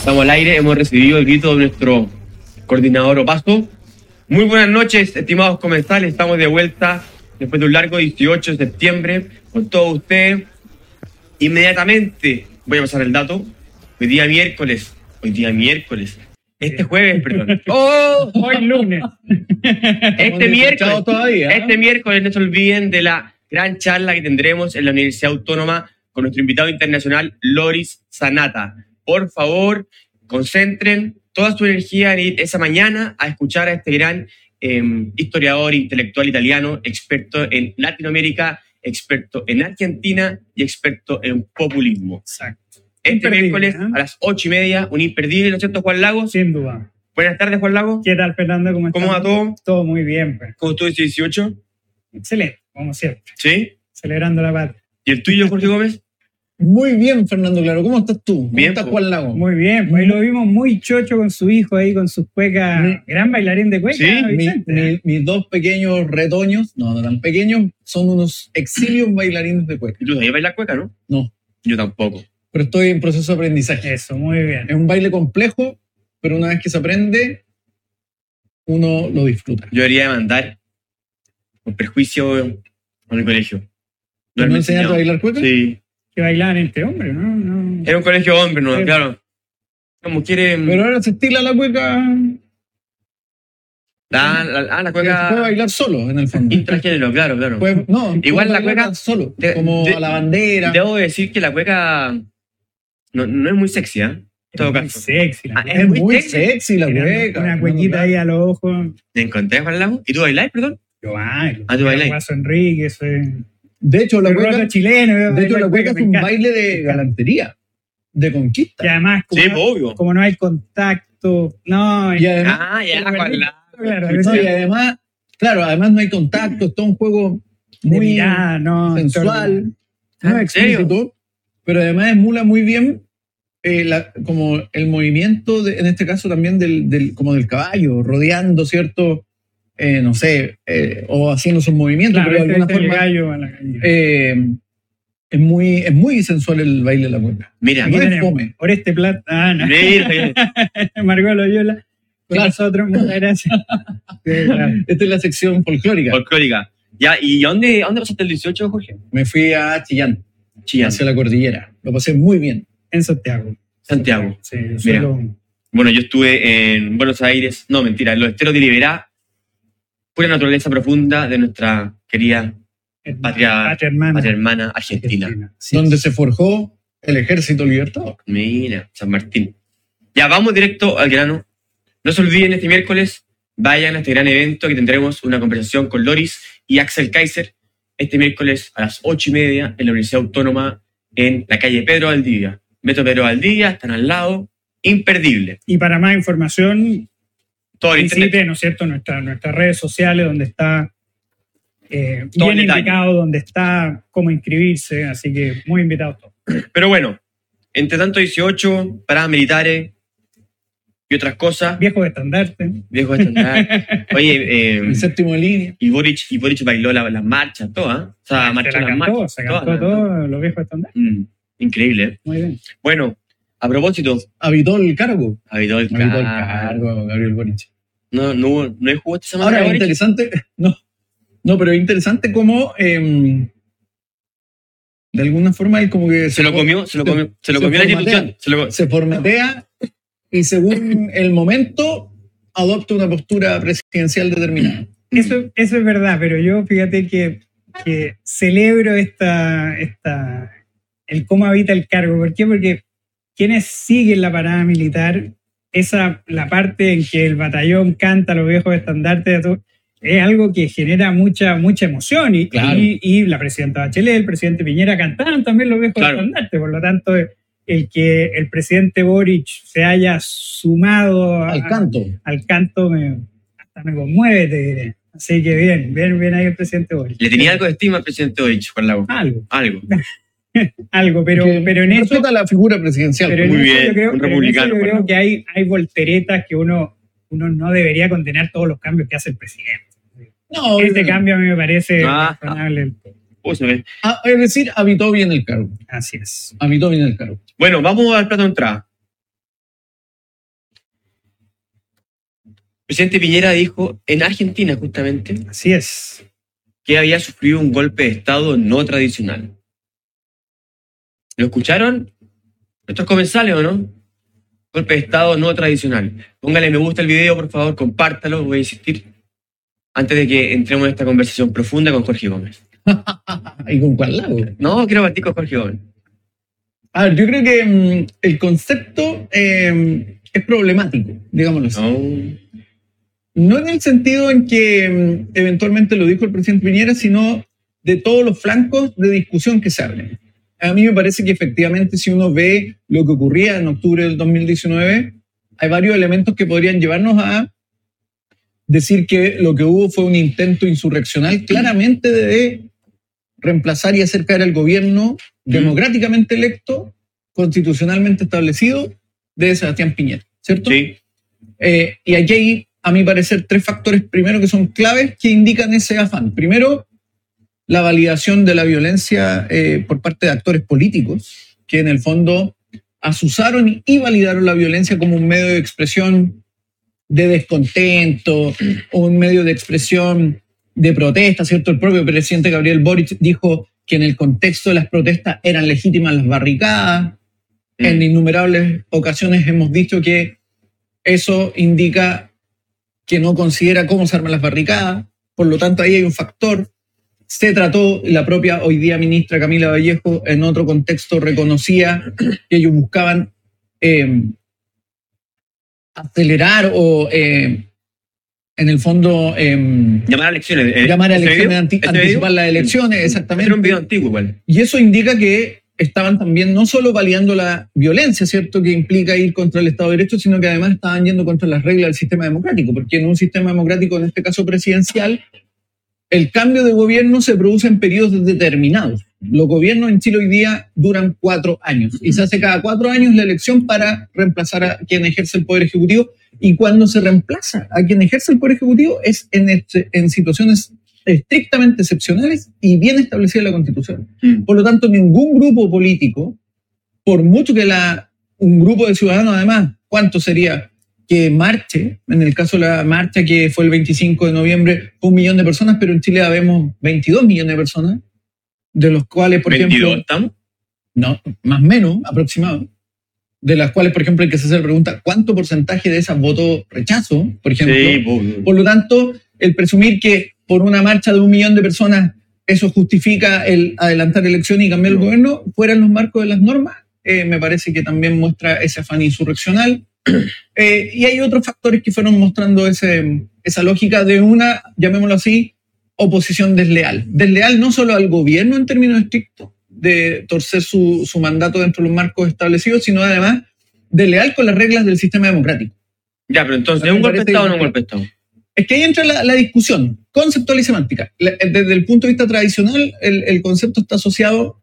Estamos al aire, hemos recibido el grito de nuestro coordinador Opaso. Muy buenas noches, estimados comensales. Estamos de vuelta después de un largo 18 de septiembre con todos ustedes. Inmediatamente voy a pasar el dato. Hoy día miércoles, hoy día miércoles, este jueves, perdón. ¡Oh! Hoy lunes. Este miércoles, todavía. ¿eh? este miércoles no se olviden de la gran charla que tendremos en la Universidad Autónoma con nuestro invitado internacional Loris Sanata. Por favor, concentren toda su energía en ir esa mañana a escuchar a este gran eh, historiador intelectual italiano, experto en Latinoamérica, experto en Argentina y experto en populismo. Exacto. Este Imperdible, miércoles ¿eh? a las ocho y media, un imperdible, ¿no es cierto, Juan Lagos? Sin duda. Buenas tardes, Juan Lagos. ¿Qué tal, Fernando? ¿Cómo ¿Cómo va estás? todo? Todo muy bien, pues. ¿Cómo estuvo ese 18? Excelente, como siempre. ¿Sí? Celebrando la patria. ¿Y el tuyo, Jorge Gómez? Muy bien, Fernando Claro. ¿Cómo estás tú? ¿Cómo Bien, estás, po. Juan Lago? Muy bien, pues ahí lo vimos muy chocho con su hijo ahí, con sus cuecas. Mi- Gran bailarín de cuecas, Sí, Mi- mis dos pequeños retoños, no, no tan pequeños, son unos exilios bailarines de cueca. ¿Y tú sabías bailar cueca, no? No, Yo tampoco. pero estoy en proceso de aprendizaje. Eso, muy bien. Es un baile complejo, pero una vez que se aprende, uno lo disfruta. Yo debería demandar por perjuicio en el colegio. ¿No, haberme enseñaste a bailar cueca? Sí. Que bailaban entre hombres, ¿no? no. Era un colegio hombre, ¿no? Claro. Como quieren... Pero ahora se estila la cueca. La, la, ah, la Se puede cueca bailar solo, en el fondo. intragénero, claro, claro. Puede- no, Igual puede la cueca- solo, de- como de- a la bandera. Debo decir que la cueca no, no es muy sexy, ¿eh? Todo Es muy caso. sexy. la Ah, cueca. es muy muy sexy. la cueca. Una no, cuequita claro. ahí a los ojos. ¿Te encontré, Juan Lago? ¿Y tú bailáis, perdón? Yo bailo. Ah, tú. Guaso Enrique, soy. De hecho, la roto chileno. de hecho, la cueca es un baile de galantería, de conquista. Y además, como, Sí, no, obvio. como no hay contacto, no, Y además, Ah, ya, claro, no, y además, claro, además no hay contacto, es todo un juego muy mirada, no, sensual, no explícito, pero además emula muy bien eh, la- como el movimiento, de- en este caso también del, del- como del caballo, rodeando, ¿cierto? Eh, no sé, eh, o haciendo sus movimientos, Claro, pero de este- alguna este forma gallo a la calle. eh, es, muy, es muy sensual el baile de la cueca. Mira, Aquí no. Oreste Plata, ah, no. Margot Loyola, con Claro. nosotros, muchas gracias. Esta es la sección folclórica. folclórica. Ya, ¿y dónde, dónde pasaste el 18, Jorge? Me fui a Chillán, Chillán, hacia la cordillera. Lo pasé muy bien. En Santiago. Santiago. Sí, Mira. solo- Bueno, yo estuve en Buenos Aires, no, mentira, en los esteros de Liberá, pura naturaleza profunda de nuestra querida hermana, Patria- patria hermana. patria hermana Argentina. Argentina, sí. donde se forjó el ejército libertador. Mira, San Martín. Ya, vamos directo al grano. No se olviden, este miércoles vayan a este gran evento que tendremos una conversación con Loris y Axel Kaiser este miércoles a las ocho y media en la Universidad Autónoma en la calle Pedro Valdivia. Metro Pedro Valdivia, están al lado, imperdible. Y para más información, Todo el internet. visite, ¿no es cierto?, nuestra- nuestras redes sociales donde está eh, bien indicado, donde está cómo inscribirse, así que muy invitados todos. Pero bueno, entre tanto 18, paradas militares y otras cosas, Viejos estandarte. viejos estandartes. Oye, eh, El séptimo línea. y Boric, y Boric bailó la- las marchas, todas. ¿eh? O sea, se marchó la las cantó, marchas. se cantó todas, ¿no? todo, los viejos estandartes. Mm, increíble. ¿eh? Muy bien. Bueno, a propósito, Habitó el cargo. habitó el Habitó el cargo. cargo, Gabriel Boric. No, no, hubo- no hay jugó esta semana Ahora, es interesante, no, no, pero es interesante cómo, em, de alguna forma, él como que Se lo comió, se lo comió, se lo se comió la institución. Se lo- se formatea y según el momento adopta una postura presidencial determinada. Eso, eso es verdad, pero yo fíjate que, que celebro esta, esta, el cómo habita el cargo. ¿Por qué? Porque quienes siguen la parada militar, esa, la parte en que el batallón canta los viejos estandartes, todo, es algo que genera mucha, mucha emoción. Y, Claro. y, y la presidenta Bachelet, el presidente Piñera cantaban también los viejos Claro. estandartes. Por lo tanto, el que el presidente Boric se haya sumado a- Al canto. al canto me, hasta me conmueve, te diré. Así que bien, bien, bien ahí el presidente Boric. Le tenía algo de estima al presidente Boric, Juan Lago. Algo, Algo. algo, pero, Que pero en eso, la figura presidencial. pero en Muy eso bien, yo creo, un pero en eso republicano, yo creo que hay, hay volteretas que uno, uno no debería condenar todos los cambios que hace el presidente. no, Este cambio a mí me parece Ah. razonable. Ah, es decir, habitó bien el cargo. Así es. Habitó bien el cargo. Bueno, vamos al plato de entrada. presidente Piñera dijo en Argentina justamente Así es. que había sufrido un golpe de Estado no tradicional. ¿Lo escucharon? Nuestros comensales, ¿o no? Golpe de Estado no tradicional. Póngale me gusta el video, por favor, compártalo, voy a insistir, antes de que entremos en esta conversación profunda con Jorge Gómez. ¿Y con cuál lado? No, quiero partir con Jorge Gómez. A ver, yo creo que mm, el concepto eh, es problemático, digámoslo así. No. No en el sentido en que mm, eventualmente lo dijo el presidente Piñera, sino de todos los flancos de discusión que se abren. A mí me parece que efectivamente si uno ve lo que ocurría en octubre del 2019, hay varios elementos que podrían llevarnos a decir que lo que hubo fue un intento insurreccional claramente de reemplazar y hacer caer al gobierno democráticamente electo, constitucionalmente establecido, de Sebastián Piñera, ¿cierto? Sí. Eh, y aquí hay, a mi parecer, tres factores, primero, que son claves que indican ese afán. Primero, la validación de la violencia eh, por parte de actores políticos, que en el fondo asusaron y validaron la violencia como un medio de expresión de descontento, o un medio de expresión de protesta, ¿cierto? El propio presidente Gabriel Boric dijo que en el contexto de las protestas eran legítimas las barricadas. En innumerables ocasiones hemos dicho que eso indica que no considera cómo se arman las barricadas, por lo tanto ahí hay un factor. Se trató, la propia hoy día ministra Camila Vallejo en otro contexto reconocía que ellos buscaban eh, acelerar o eh, en el fondo eh, Llamar a elecciones. eh, llamar a ¿este elecciones, anti- ¿Este anticipar video? las elecciones, exactamente. Era un video antiguo igual. Y eso indica que estaban también no solo validando la violencia, ¿cierto? Que implica ir contra el Estado de Derecho, sino que además estaban yendo contra las reglas del sistema democrático, porque en un sistema democrático, en este caso presidencial, el cambio de gobierno se produce en periodos determinados. Los gobiernos en Chile hoy día duran cuatro años y se hace cada cuatro años la elección para reemplazar a quien ejerce el poder ejecutivo. Y cuando se reemplaza a quien ejerce el poder ejecutivo es en, este- en situaciones estrictamente excepcionales y bien establecida en la Constitución. Mm. Por lo tanto, ningún grupo político, por mucho que la, un grupo de ciudadanos, además, ¿cuánto sería? Que marche, en el caso de la marcha que fue el 25 de noviembre, un millón de personas, pero en Chile habemos 22 millones de personas, de los cuales, por 22, ejemplo, ¿estamos? no, más o menos, aproximado, de las cuales, por ejemplo, hay que hacer la pregunta, ¿cuánto porcentaje de esas votó rechazo, por ejemplo? Sí, bu- Por lo tanto, el presumir que por una marcha de un millón de personas eso justifica el adelantar elecciones y cambiar el No. gobierno fuera en los marcos de las normas, eh, me parece que también muestra ese afán insurreccional. Eh, y hay otros factores que fueron mostrando ese, esa lógica de una, llamémoslo así, oposición desleal. Desleal no solo al gobierno en términos estrictos, de torcer su, su mandato dentro de los marcos establecidos, sino además desleal con las reglas del sistema democrático. Ya, pero entonces, ¿es un golpe de Estado o no un golpe de Estado? Es que ahí entra la, la discusión conceptual y semántica. La- desde el punto de vista tradicional, el, el concepto está asociado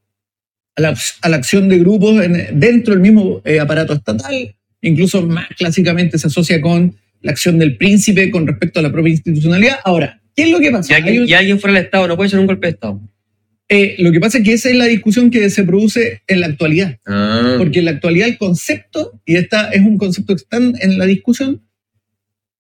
a la, a la acción de grupos en- dentro del mismo eh, aparato estatal. Incluso más clásicamente se asocia con la acción del príncipe con respecto a la propia institucionalidad. Ahora, ¿qué es lo que Y pasa? Hay alguien, un- y alguien fuera del Estado no puede ser un golpe de Estado. eh, lo que pasa es que esa es la discusión que se produce en la actualidad. Ah. Porque en la actualidad el concepto, y esta es un concepto que está en la discusión,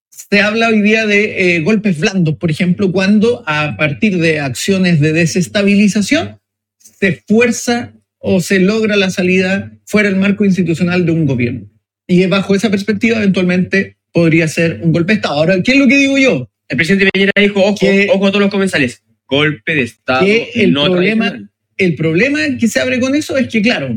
se habla hoy día de eh, golpes blandos, por ejemplo, cuando a partir de acciones de desestabilización se fuerza o se logra la salida fuera del marco institucional de un gobierno. Y bajo esa perspectiva, eventualmente podría ser un golpe de Estado. Ahora, ¿qué es lo que digo yo? El presidente Piñera dijo, ojo, Que- ojo a todos los comensales, golpe de Estado Que el no problema-. El problema que se abre con eso es que, claro,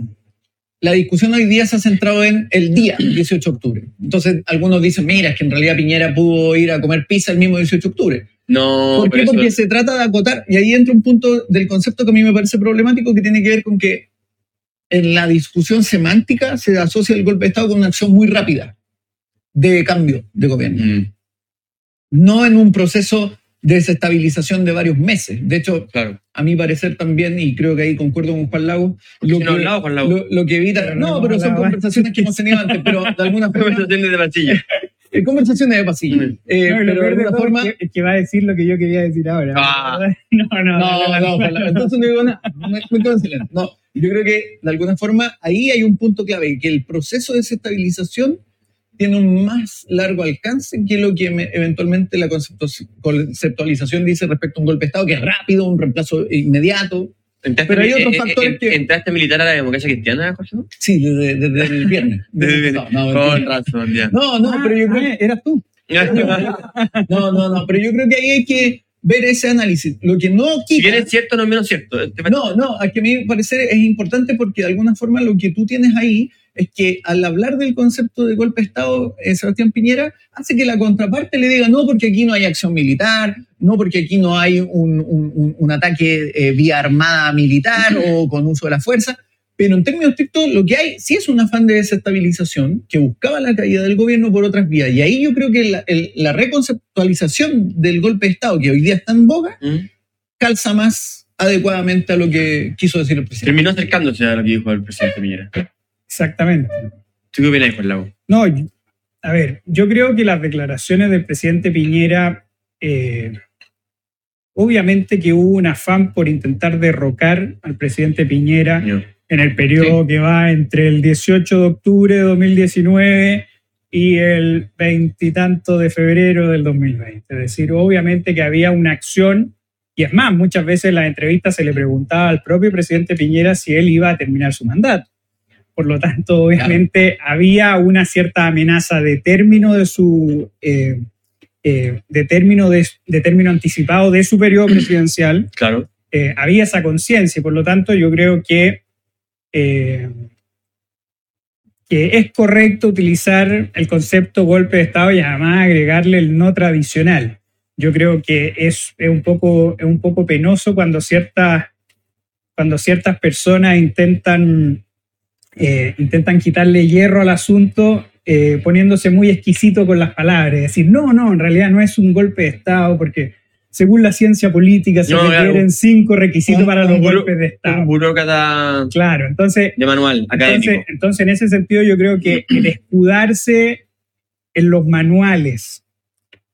la discusión hoy día se ha centrado en el día 18 de octubre. Entonces, algunos dicen, mira, es que en realidad Piñera pudo ir a comer pizza el mismo 18 de octubre. No, ¿Por qué? eso- Porque se trata de acotar, y ahí entra un punto del concepto que a mí me parece problemático, que tiene que ver con que en la discusión semántica se asocia el golpe de Estado con una acción muy rápida de cambio de gobierno, Mm, no en un proceso de desestabilización de varios meses. De hecho, claro. a mi parecer también, y creo que ahí concuerdo con Juan Lago, lo si no que, Juan Lago. lo, lo que evita... Pero no No, pero son conversaciones que hemos tenido antes, pero de alguna forma... Conversaciones de pasillo. eh, conversaciones de pasillo. Mm. Eh, No, pero de peor de alguna todo forma... es que, es que va a decir lo que yo quería decir ahora. Ah. No, no, No, no. no, ojalá. entonces no digo nada. No, yo creo que de alguna forma ahí hay un punto clave, que el proceso de desestabilización tiene un más largo alcance que lo que me- eventualmente la conceptu- conceptualización dice respecto a un golpe de Estado, que es rápido, un reemplazo inmediato. ¿Entraste, Pero hay otros eh, eh, factores eh, que- ¿Entraste militar a la democracia cristiana, Jorge? Sí, desde, desde el viernes. Desde- No, no, Con razón, ya. no, no, pero yo creo Ah, eras tú. No, no, no, pero yo creo que ahí hay que ver ese análisis. Lo que no Si quita. bien es cierto, no es menos cierto. No, no, a que a mí me parece es importante porque de alguna forma lo que tú tienes ahí es que al hablar del concepto de golpe de Estado, eh, Sebastián Piñera hace que la contraparte le diga no porque aquí no hay acción militar, no porque aquí no hay un, un- un- un ataque eh, vía armada militar o con uso de la fuerza, pero en términos estrictos lo que hay sí es un afán de desestabilización que buscaba la caída del gobierno por otras vías. Y ahí yo creo que la, el- la reconceptualización del golpe de Estado que hoy día está en boga ¿Mm? calza más adecuadamente a lo que quiso decir el presidente. Terminó acercándose a lo que dijo el presidente Piñera. Exactamente. ¿Tú qué opinas, Juan Lago? No, a ver, yo creo que las declaraciones del presidente Piñera, eh, obviamente que hubo un afán por intentar derrocar al presidente Piñera Yo. En el periodo que va entre el 18 de octubre de 2019 y el veintitanto de febrero del 2020. Es decir, obviamente que había una acción, y es más, muchas veces en las entrevistas se le preguntaba al propio presidente Piñera si él iba a terminar su mandato. Por lo tanto, obviamente había una cierta amenaza de término de su... eh, eh, de, término de, de término anticipado de su periodo presidencial, Claro. eh, había esa conciencia y por lo tanto yo creo que, eh, que es correcto utilizar el concepto golpe de Estado y además agregarle el no tradicional. Yo creo que es, un, poco, es un poco penoso cuando ciertas, cuando ciertas personas intentan, eh, intentan quitarle hierro al asunto eh, poniéndose muy exquisito con las palabras, decir, no, no, en realidad no es un golpe de Estado porque según la ciencia política se No, claro. requieren cinco requisitos Un- para un los buro- golpes de Un Estado. burócrata Claro, entonces, de manual académico. entonces, entonces en ese sentido yo creo que el escudarse en los manuales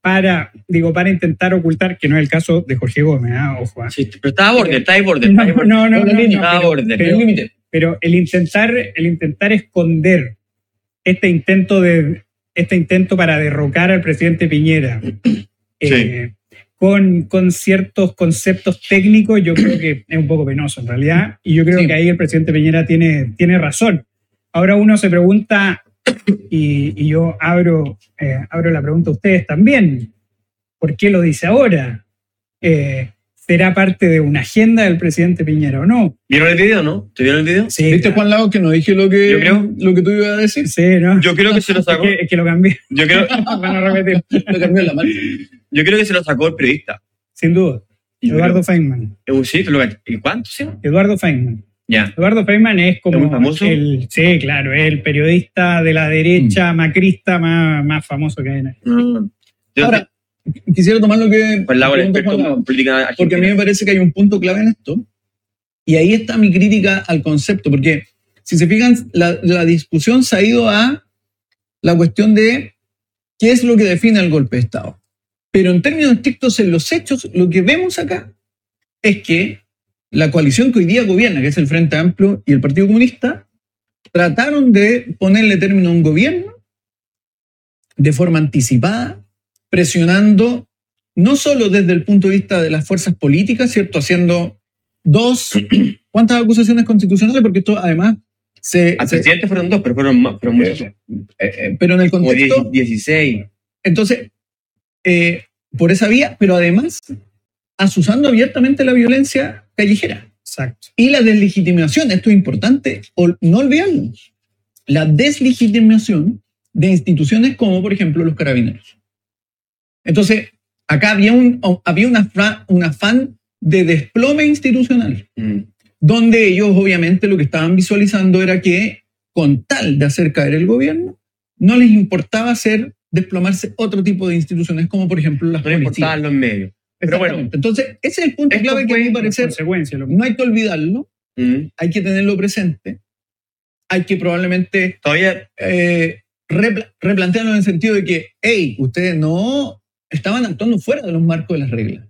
para, digo, para intentar ocultar, que no es el caso de Jorge Gómez, ¿ah? ojo, ¿ah? Sí, pero estaba a borde, estaba a borde. No, no, no, a pero- borde. pero- límite. pero el intentar, el intentar esconder este intento de este intento para derrocar al presidente Piñera eh, con, con ciertos conceptos técnicos, yo creo que es un poco penoso en realidad, y yo creo Sí. que ahí el presidente Piñera tiene, tiene razón. Ahora uno se pregunta, y, y yo abro, eh, abro la pregunta a ustedes también, ¿por qué lo dice ahora? Eh, ¿Será parte de una agenda del presidente Piñera o no? ¿Vieron el video, no? ¿Te vieron el video? Sí, ¿Viste, claro. Juan Lago, que no dije lo que, Yo creo- lo que tú ibas a decir? Sí, ¿no? Yo creo que se lo Es sacó. que, es que lo cambié Yo creo, para no repetir. Lo cambió en la mano. yo creo que se lo sacó el periodista. Sin duda. Yo Eduardo creo- Feynman. Eh, sí, ¿tú lo ¿Y cuánto sí? Eduardo Feynman. Ya. Eduardo Feynman es como ¿Es muy famoso? el, sí, claro, es el periodista de la derecha Mm. macrista más, más famoso que hay. en el- No. Yo Ahora, quisiera tomar lo que política porque a mí me parece que hay un punto clave en esto, y ahí está mi crítica al concepto, porque si se fijan, la, la discusión se ha ido a la cuestión de qué es lo que define el golpe de Estado. Pero en términos estrictos, en los hechos, lo que vemos acá es que la coalición que hoy día gobierna, que es el Frente Amplio y el Partido Comunista, trataron de ponerle término a un gobierno de forma anticipada, presionando no solo desde el punto de vista de las fuerzas políticas, ¿cierto? Haciendo dos, ¿cuántas acusaciones constitucionales? Porque esto además se... Al presidente fueron dos, pero fueron, más, fueron muchos. eh, eh, pero en el contexto... 10 16. Entonces, eh, por esa vía, pero además asusando abiertamente la violencia callejera Exacto. y la deslegitimación. Esto es importante, no olvidarlo. La deslegitimación de instituciones como, por ejemplo, los carabineros. Entonces, acá había un, había una un afán de desplome institucional Mm. donde ellos obviamente lo que estaban visualizando era que con tal de hacer caer el gobierno, no les importaba hacer desplomarse otro tipo de instituciones, como por ejemplo las No policías. los medios. Pero bueno. Entonces, ese es el punto clave que a fue mí me Por parece, consecuencia, lo- no hay que olvidarlo, mm, hay que tenerlo presente, hay que probablemente todavía eh, repla- replantearlo en el sentido de que, hey, ustedes no estaban actuando fuera de los marcos de las reglas.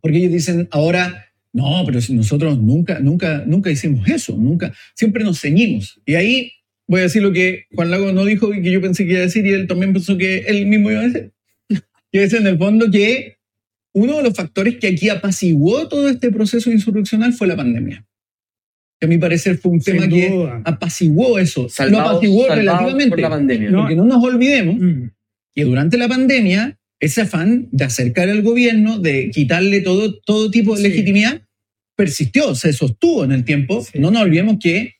Porque ellos dicen ahora, no, pero si nosotros nunca, nunca, nunca hicimos eso, nunca, siempre nos ceñimos. Y ahí voy a decir lo que Juan Lago no dijo y que yo pensé que iba a decir y él también pensó que él mismo iba a decir. Que es en el fondo que uno de los factores que aquí apaciguó todo este proceso insurreccional fue la pandemia. Que a mi parecer fue un Sin tema que apaciguó eso. lo Salvados- apaciguó salvados relativamente. por la pandemia. No. Porque no nos olvidemos Mm. que durante la pandemia ese afán de acercar al gobierno, de quitarle todo, todo tipo de Sí. legitimidad, persistió, se sostuvo en el tiempo. Sí. No nos olvidemos que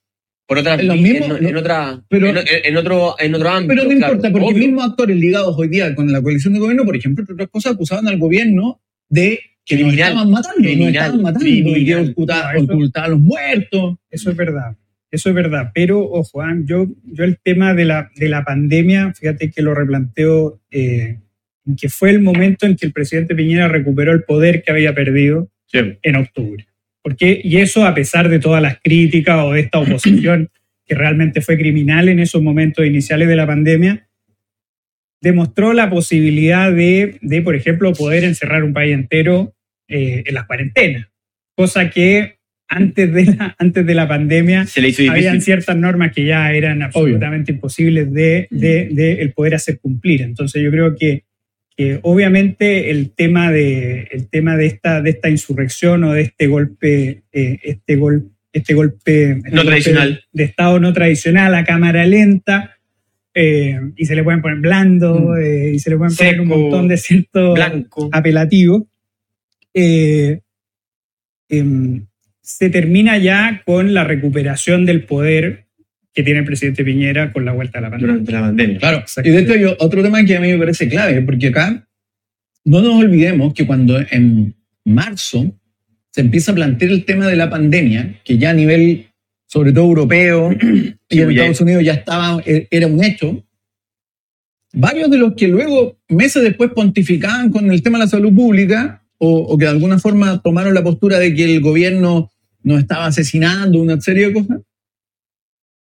Por otra, Lo en, mismo, en otra, pero- en, en otro, en otro ámbito. Pero no claro, importa, porque obvio. mismos actores ligados hoy día con la coalición de gobierno, por ejemplo, entre otras cosas, acusaban al gobierno de que nos Criminal, estaban matando, nos criminal, estaban matando, y que criminal. ocultaba- No, eso- ocultaba a los muertos. Eso es verdad. Eso es verdad. Pero, ojo, ah, yo, yo el tema de la, de la pandemia, fíjate que lo replanteo, eh, en que fue el momento en que el presidente Piñera recuperó el poder que había perdido Sí. en octubre. Porque, y eso a pesar de todas las críticas o de esta oposición que realmente fue criminal en esos momentos iniciales de la pandemia, demostró la posibilidad de, de por ejemplo, poder encerrar un país entero eh, en las cuarentenas. Cosa que antes de la, antes de la pandemia Se le hizo habían ciertas normas que ya eran absolutamente imposibles de, de- de el poder hacer cumplir. Entonces yo creo que, que obviamente el tema de, el tema de, esta, de esta insurrección o de este golpe, eh, este, gol, este golpe este golpe tradicional. de Estado no tradicional a cámara lenta, eh, y se le pueden poner blando, Mm. eh, y se le pueden poner un montón de ciertos Blanco. apelativo, eh, em, se termina ya con la recuperación del poder que tiene el presidente Piñera con la vuelta a la pandemia. durante la pandemia. Claro, y de hecho hay otro tema que a mí me parece clave, porque acá no nos olvidemos que cuando en marzo se empieza a plantear el tema de la pandemia, que ya a nivel, sobre todo europeo, y en Estados Unidos ya estaba, e- era un hecho, varios de los que luego, meses después, pontificaban con el tema de la salud pública, o, o que de alguna forma tomaron la postura de que el gobierno nos estaba asesinando, una serie de cosas,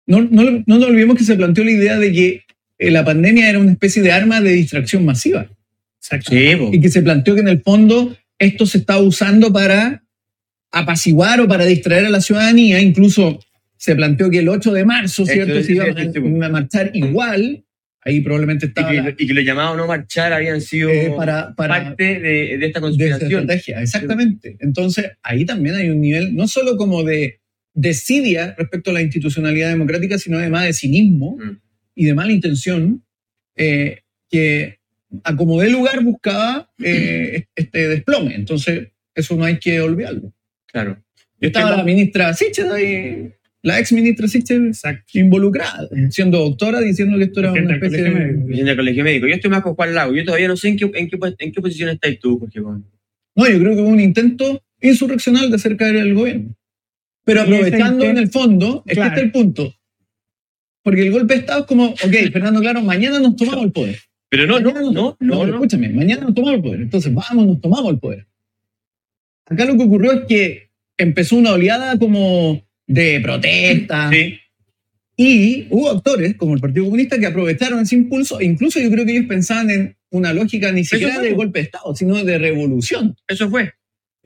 no, no, no nos olvidemos que se planteó la idea de que eh, la pandemia era una especie de arma de distracción masiva Exacto. Sí, y que se planteó que en el fondo esto se estaba usando para apaciguar o para distraer a la ciudadanía. Incluso se planteó que el 8 de marzo, Esto ¿cierto? Se sí. a, a marchar igual. Ahí probablemente Y estaba que, la- y que los llamados a no marchar habían sido eh, para, para parte de, de esta de conspiración. estrategia. Exactamente. Entonces, ahí también hay un nivel, no solo como de desidia respecto a la institucionalidad democrática, sino además de cinismo Mm. y de mala intención, eh, que a como de lugar buscaba eh, este desplome. Entonces, eso no hay que olvidarlo. Claro. Yo Estaba estoy la ministra Sichel ahí, la ex ministra Sichel Exacto. involucrada, siendo doctora, diciendo que esto era una especie de... Médico. colegio médico. Yo estoy más con Juan Lago. Yo todavía no sé en qué, en qué, en qué posición estáis tú, Jorge. No, yo creo que hubo un intento insurreccional de hacer caer el gobierno. Pero aprovechando en el fondo, es Claro. que este es el punto. Porque el golpe de Estado es como, ok, Fernando Claro, mañana nos tomamos el poder. Pero no, no, nos- no, no, no. Escúchame, mañana nos tomamos el poder. Entonces, vamos, nos tomamos el poder. Acá lo que ocurrió es que empezó una oleada como de protesta. Sí. Y hubo actores, como el Partido Comunista, que aprovecharon ese impulso. E incluso yo creo que ellos pensaban en una lógica ni siquiera de golpe de Estado, sino de revolución. Eso fue.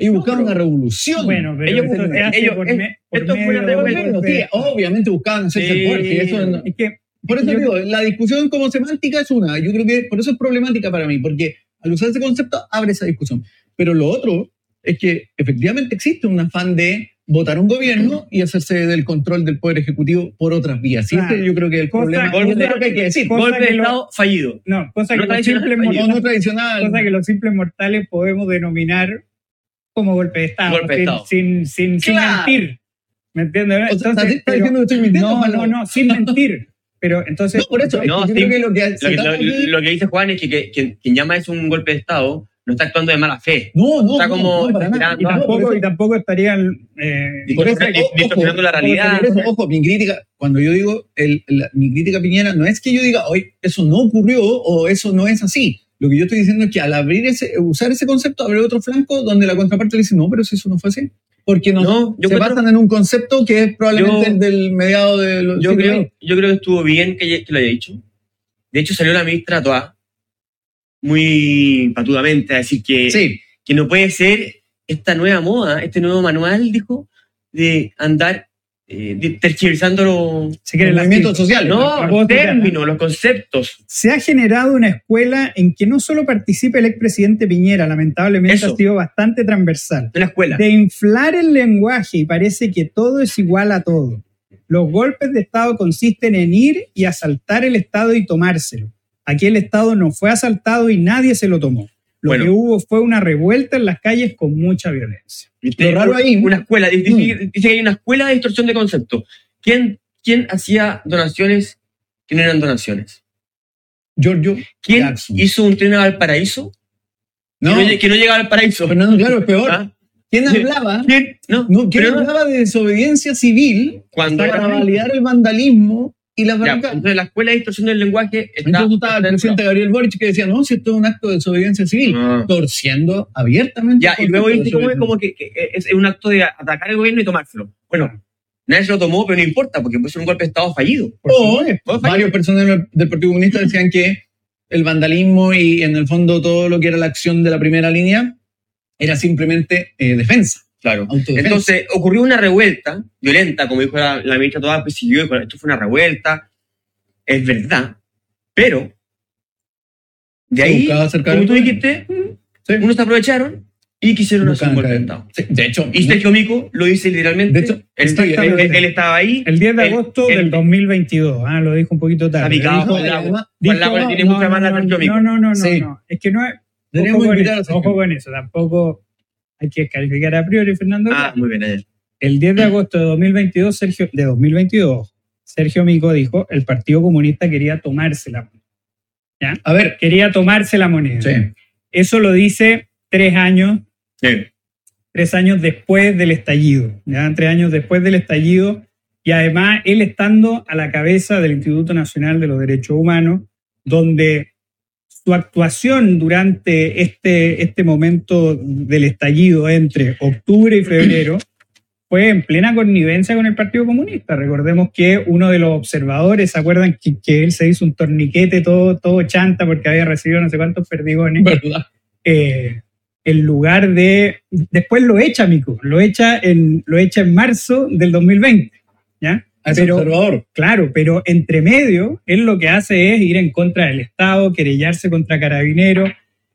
Ellos No, buscaban una revolución. Bueno, pero Ellos- por me- por esto fue una sí, obviamente buscaban hacerse Sí. fuerte. y eso no- Es que por eso yo- digo, la discusión como semántica es una. Yo creo que por eso es problemática para mí, porque al usar ese concepto abre esa discusión. Pero lo otro es que efectivamente existe un afán de votar un gobierno y hacerse del control del poder ejecutivo por otras vías. Y Claro. este yo creo que es el Cosa- problema. golpe- que hay que decir. cosa Golpe que de lo- Estado fallido. no, cosa No que, los tradicional, simples fallido. No, mortales, no tradicional. cosa que los simples mortales podemos denominar como golpe de Estado, Golpe de sin, Estado. sin, sin, sin Claro. mentir. ¿Me entiendes? O sea, Entonces, ¿estás- estás pero- diciendo que estoy mintiendo, no, no, no, sin mentir. Pero entonces, No, por eso. es No, que yo sí. creo que lo que Lo lo- aquí- lo que dice Juan es que, que- que- quien llama eso un golpe de Estado no está actuando de mala fe. No, no, Está no, como no, para nada. y, No, tampoco, y tampoco estarían eh, por eso, Distorsionando- ojo, distorsionando la realidad. Por eso, ojo, mi crítica, cuando yo digo, el- la- mi crítica a Piñera no es que yo diga, hoy eso no ocurrió o eso no es así. Lo que yo estoy diciendo es que al abrir ese, usar ese concepto, abre otro flanco donde la contraparte le dice, no, pero si eso no fue así. Porque no, No, yo se encuentro- basan en un concepto que es probablemente Yo- el del mediado de los Yo creo, yo creo que estuvo bien que, que lo haya dicho. De hecho, salió la ministra Toa muy patudamente a decir que, Sí, que no puede ser esta nueva moda, este nuevo manual, dijo, de andar eh, tergiversando los movimientos sociales. no, los términos, los conceptos. Se ha generado una escuela en que no solo participa el expresidente Piñera, lamentablemente Eso. ha sido bastante transversal, de la escuela. de inflar el lenguaje y parece que todo es igual a todo. Los golpes de Estado consisten en ir y asaltar el Estado y tomárselo. Aquí el Estado no fue asaltado y nadie se lo tomó. Lo Bueno. que hubo fue una revuelta en las calles con mucha violencia. Lo raro ahí- Una escuela. Dice, Mm. dice que hay una escuela de distorsión de conceptos. ¿Quién, ¿Quién hacía donaciones que no eran donaciones? Giorgio ¿Quién Jackson. hizo un tren al paraíso No, que, no, que no llegaba al paraíso? Fernando, claro, es peor. ¿Ah? ¿Quién hablaba? ¿Quién? No, No, ¿Quién hablaba de desobediencia civil cuando para validar el vandalismo y las Ya, barricadas? entonces la escuela de distorsión del lenguaje está. Entonces estaba el presidente Gabriel Boric que decía, no, si esto es un acto de desobediencia civil, Ah. torciendo abiertamente. Ya, y luego dice como, como que, que es un acto de atacar al gobierno y tomárselo. Bueno, nadie se lo tomó, pero no importa, porque puede ser un golpe de Estado fallido. Por O supuesto. varios personajes del Partido Comunista decían que el vandalismo y en el fondo todo lo que era la acción de la primera línea era simplemente eh, defensa, Claro. Entonces, ocurrió una revuelta violenta, como dijo la, la ministra Toda, pues siguió, dijo, esto fue una revuelta, es verdad, pero de ahí, como tú dijiste, Sí. unos se aprovecharon y quisieron hacer un golpe de. Estado. Sí, de hecho, Y Sergio Mico lo dice literalmente. De hecho, él, él- él estaba ahí. El 10 de agosto el- del 2022, ah, lo dijo un poquito tarde. Está picado Dijo- con el agua. además, Con el dijo- agua tiene no, mucha no, más la no, Sergio Mico. No, no, no, no, Sí. no. Es que no es. ojo con eso, ojo con eso, tampoco hay que calificar a priori, Fernando. Ah, muy bien, ayer. El 10 de agosto de 2022, Sergio, de 2022, Sergio Mico dijo, el Partido Comunista quería tomarse la moneda. A ver, Quería tomarse la moneda. sí. Eso lo dice tres años, Sí. tres años después del estallido, ¿ya? tres años después del estallido, y además él estando a la cabeza del Instituto Nacional de los Derechos Humanos, donde su actuación durante este, este momento del estallido entre octubre y febrero fue en plena connivencia con el Partido Comunista. Recordemos que uno de los observadores, ¿se acuerdan que, que él se hizo un torniquete todo, todo chanta porque había recibido no sé cuántos perdigones? ¿Verdad? eh, en lugar de. Después lo echa, Mico, lo echa en, lo echa en marzo del 2020. ¿ya? A ese Pero- observador. Claro, pero entre medio, él lo que hace es ir en contra del Estado, querellarse contra carabineros.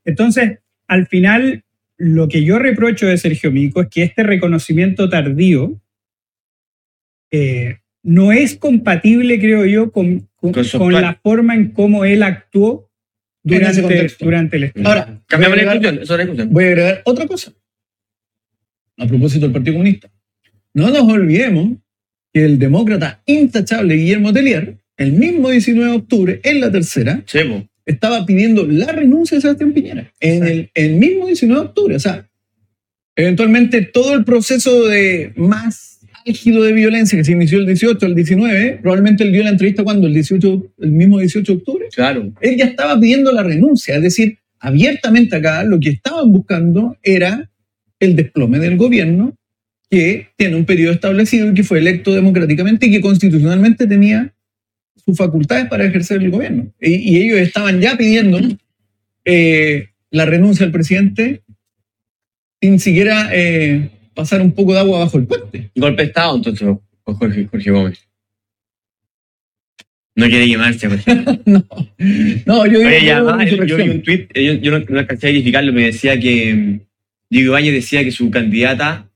Entonces, al final, lo que yo reprocho de Sergio Mico es que este reconocimiento tardío eh, no es compatible, creo yo, con, con- la forma en cómo él actuó durante, durante el Estado. Ahora, Cambiamos la discusión. voy a agregar otra cosa. A propósito del Partido Comunista. No nos olvidemos que el demócrata intachable Guillermo Tellier, el mismo 19 de octubre, en la tercera, estaba pidiendo la renuncia de Sebastián Piñera. En el, el mismo 19 de octubre. O sea, eventualmente todo el proceso de más álgido de violencia que se inició el 18 al 19, probablemente él dio la entrevista cuando el 18, el mismo 18 de octubre, Claro. él ya estaba pidiendo la renuncia, es decir, abiertamente acá lo que estaban buscando era el desplome del gobierno que tiene un periodo establecido y que fue electo democráticamente y que constitucionalmente tenía sus facultades para ejercer el gobierno. Y, y ellos estaban ya pidiendo eh, la renuncia del presidente sin siquiera eh, pasar un poco de agua bajo el puente. Golpe de Estado, entonces, Jorge, Jorge Gómez. No quiere llamarse. pues. no, no, yo digo Oye, ya, yo vi un tweet, yo, yo no, no alcancé a verificarlo, me decía que mm, Diego Ibáñez decía que su candidata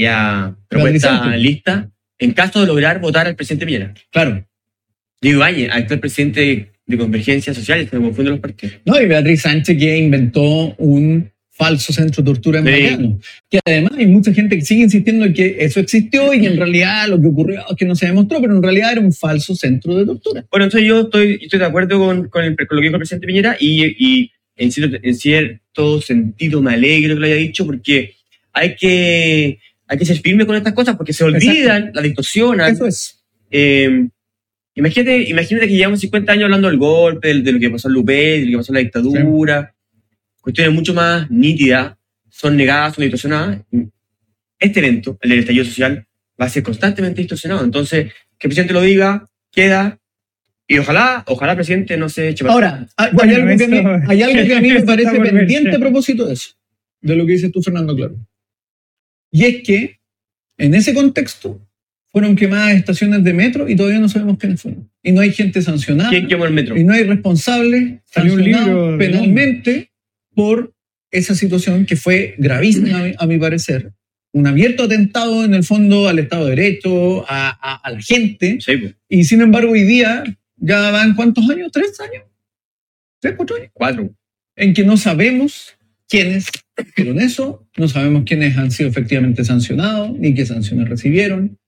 ya propuesta Beatriz lista en caso de lograr votar al presidente Piñera. Claro. Diego Ibáñez, actual presidente de Convergencia Social, se me confunden los partidos. No, y Beatriz Sánchez que inventó un falso centro de tortura en Sí. Bacano. Que además hay mucha gente que sigue insistiendo en que eso existió y que en realidad lo que ocurrió es que no se demostró, pero en realidad era un falso centro de tortura. Bueno, entonces yo estoy, estoy de acuerdo con, con, el- con lo que dijo el presidente Piñera y, y en, cierto, en cierto sentido me alegro que lo haya dicho porque hay que, hay que ser firme con estas cosas porque se olvidan, las distorsionan. Eso es. Eh, imagínate, imagínate que llevamos 50 años hablando del golpe, de, lo que pasó en Lupe, de lo que pasó en la dictadura. Cuestiones mucho más nítidas son negadas, son distorsionadas. Este evento, el del estallido social, va a ser constantemente distorsionado. Entonces, que el presidente lo diga, queda. Y ojalá, ojalá el presidente no se eche para Ahora, hay, Bueno, hay algo que a mí, eso- hay algo que a mí me parece pendiente a propósito de eso, de lo que dices tú, Fernando, claro. Y es que en ese contexto fueron quemadas estaciones de metro y todavía no sabemos quiénes fueron. Y no hay gente sancionada. ¿Quién quemó el metro? Y no hay responsables sancionados penalmente por esa situación que fue gravísima, a mi- a mi parecer. Un abierto atentado, en el fondo, al Estado de Derecho, a, a- a la gente. Sí, pues, Y sin embargo, hoy día ya van cuántos años? ¿Tres años? ¿Tres, cuatro años? cuatro. En que no sabemos quiénes hicieron eso, no sabemos quiénes han sido efectivamente sancionados, ni qué sanciones recibieron.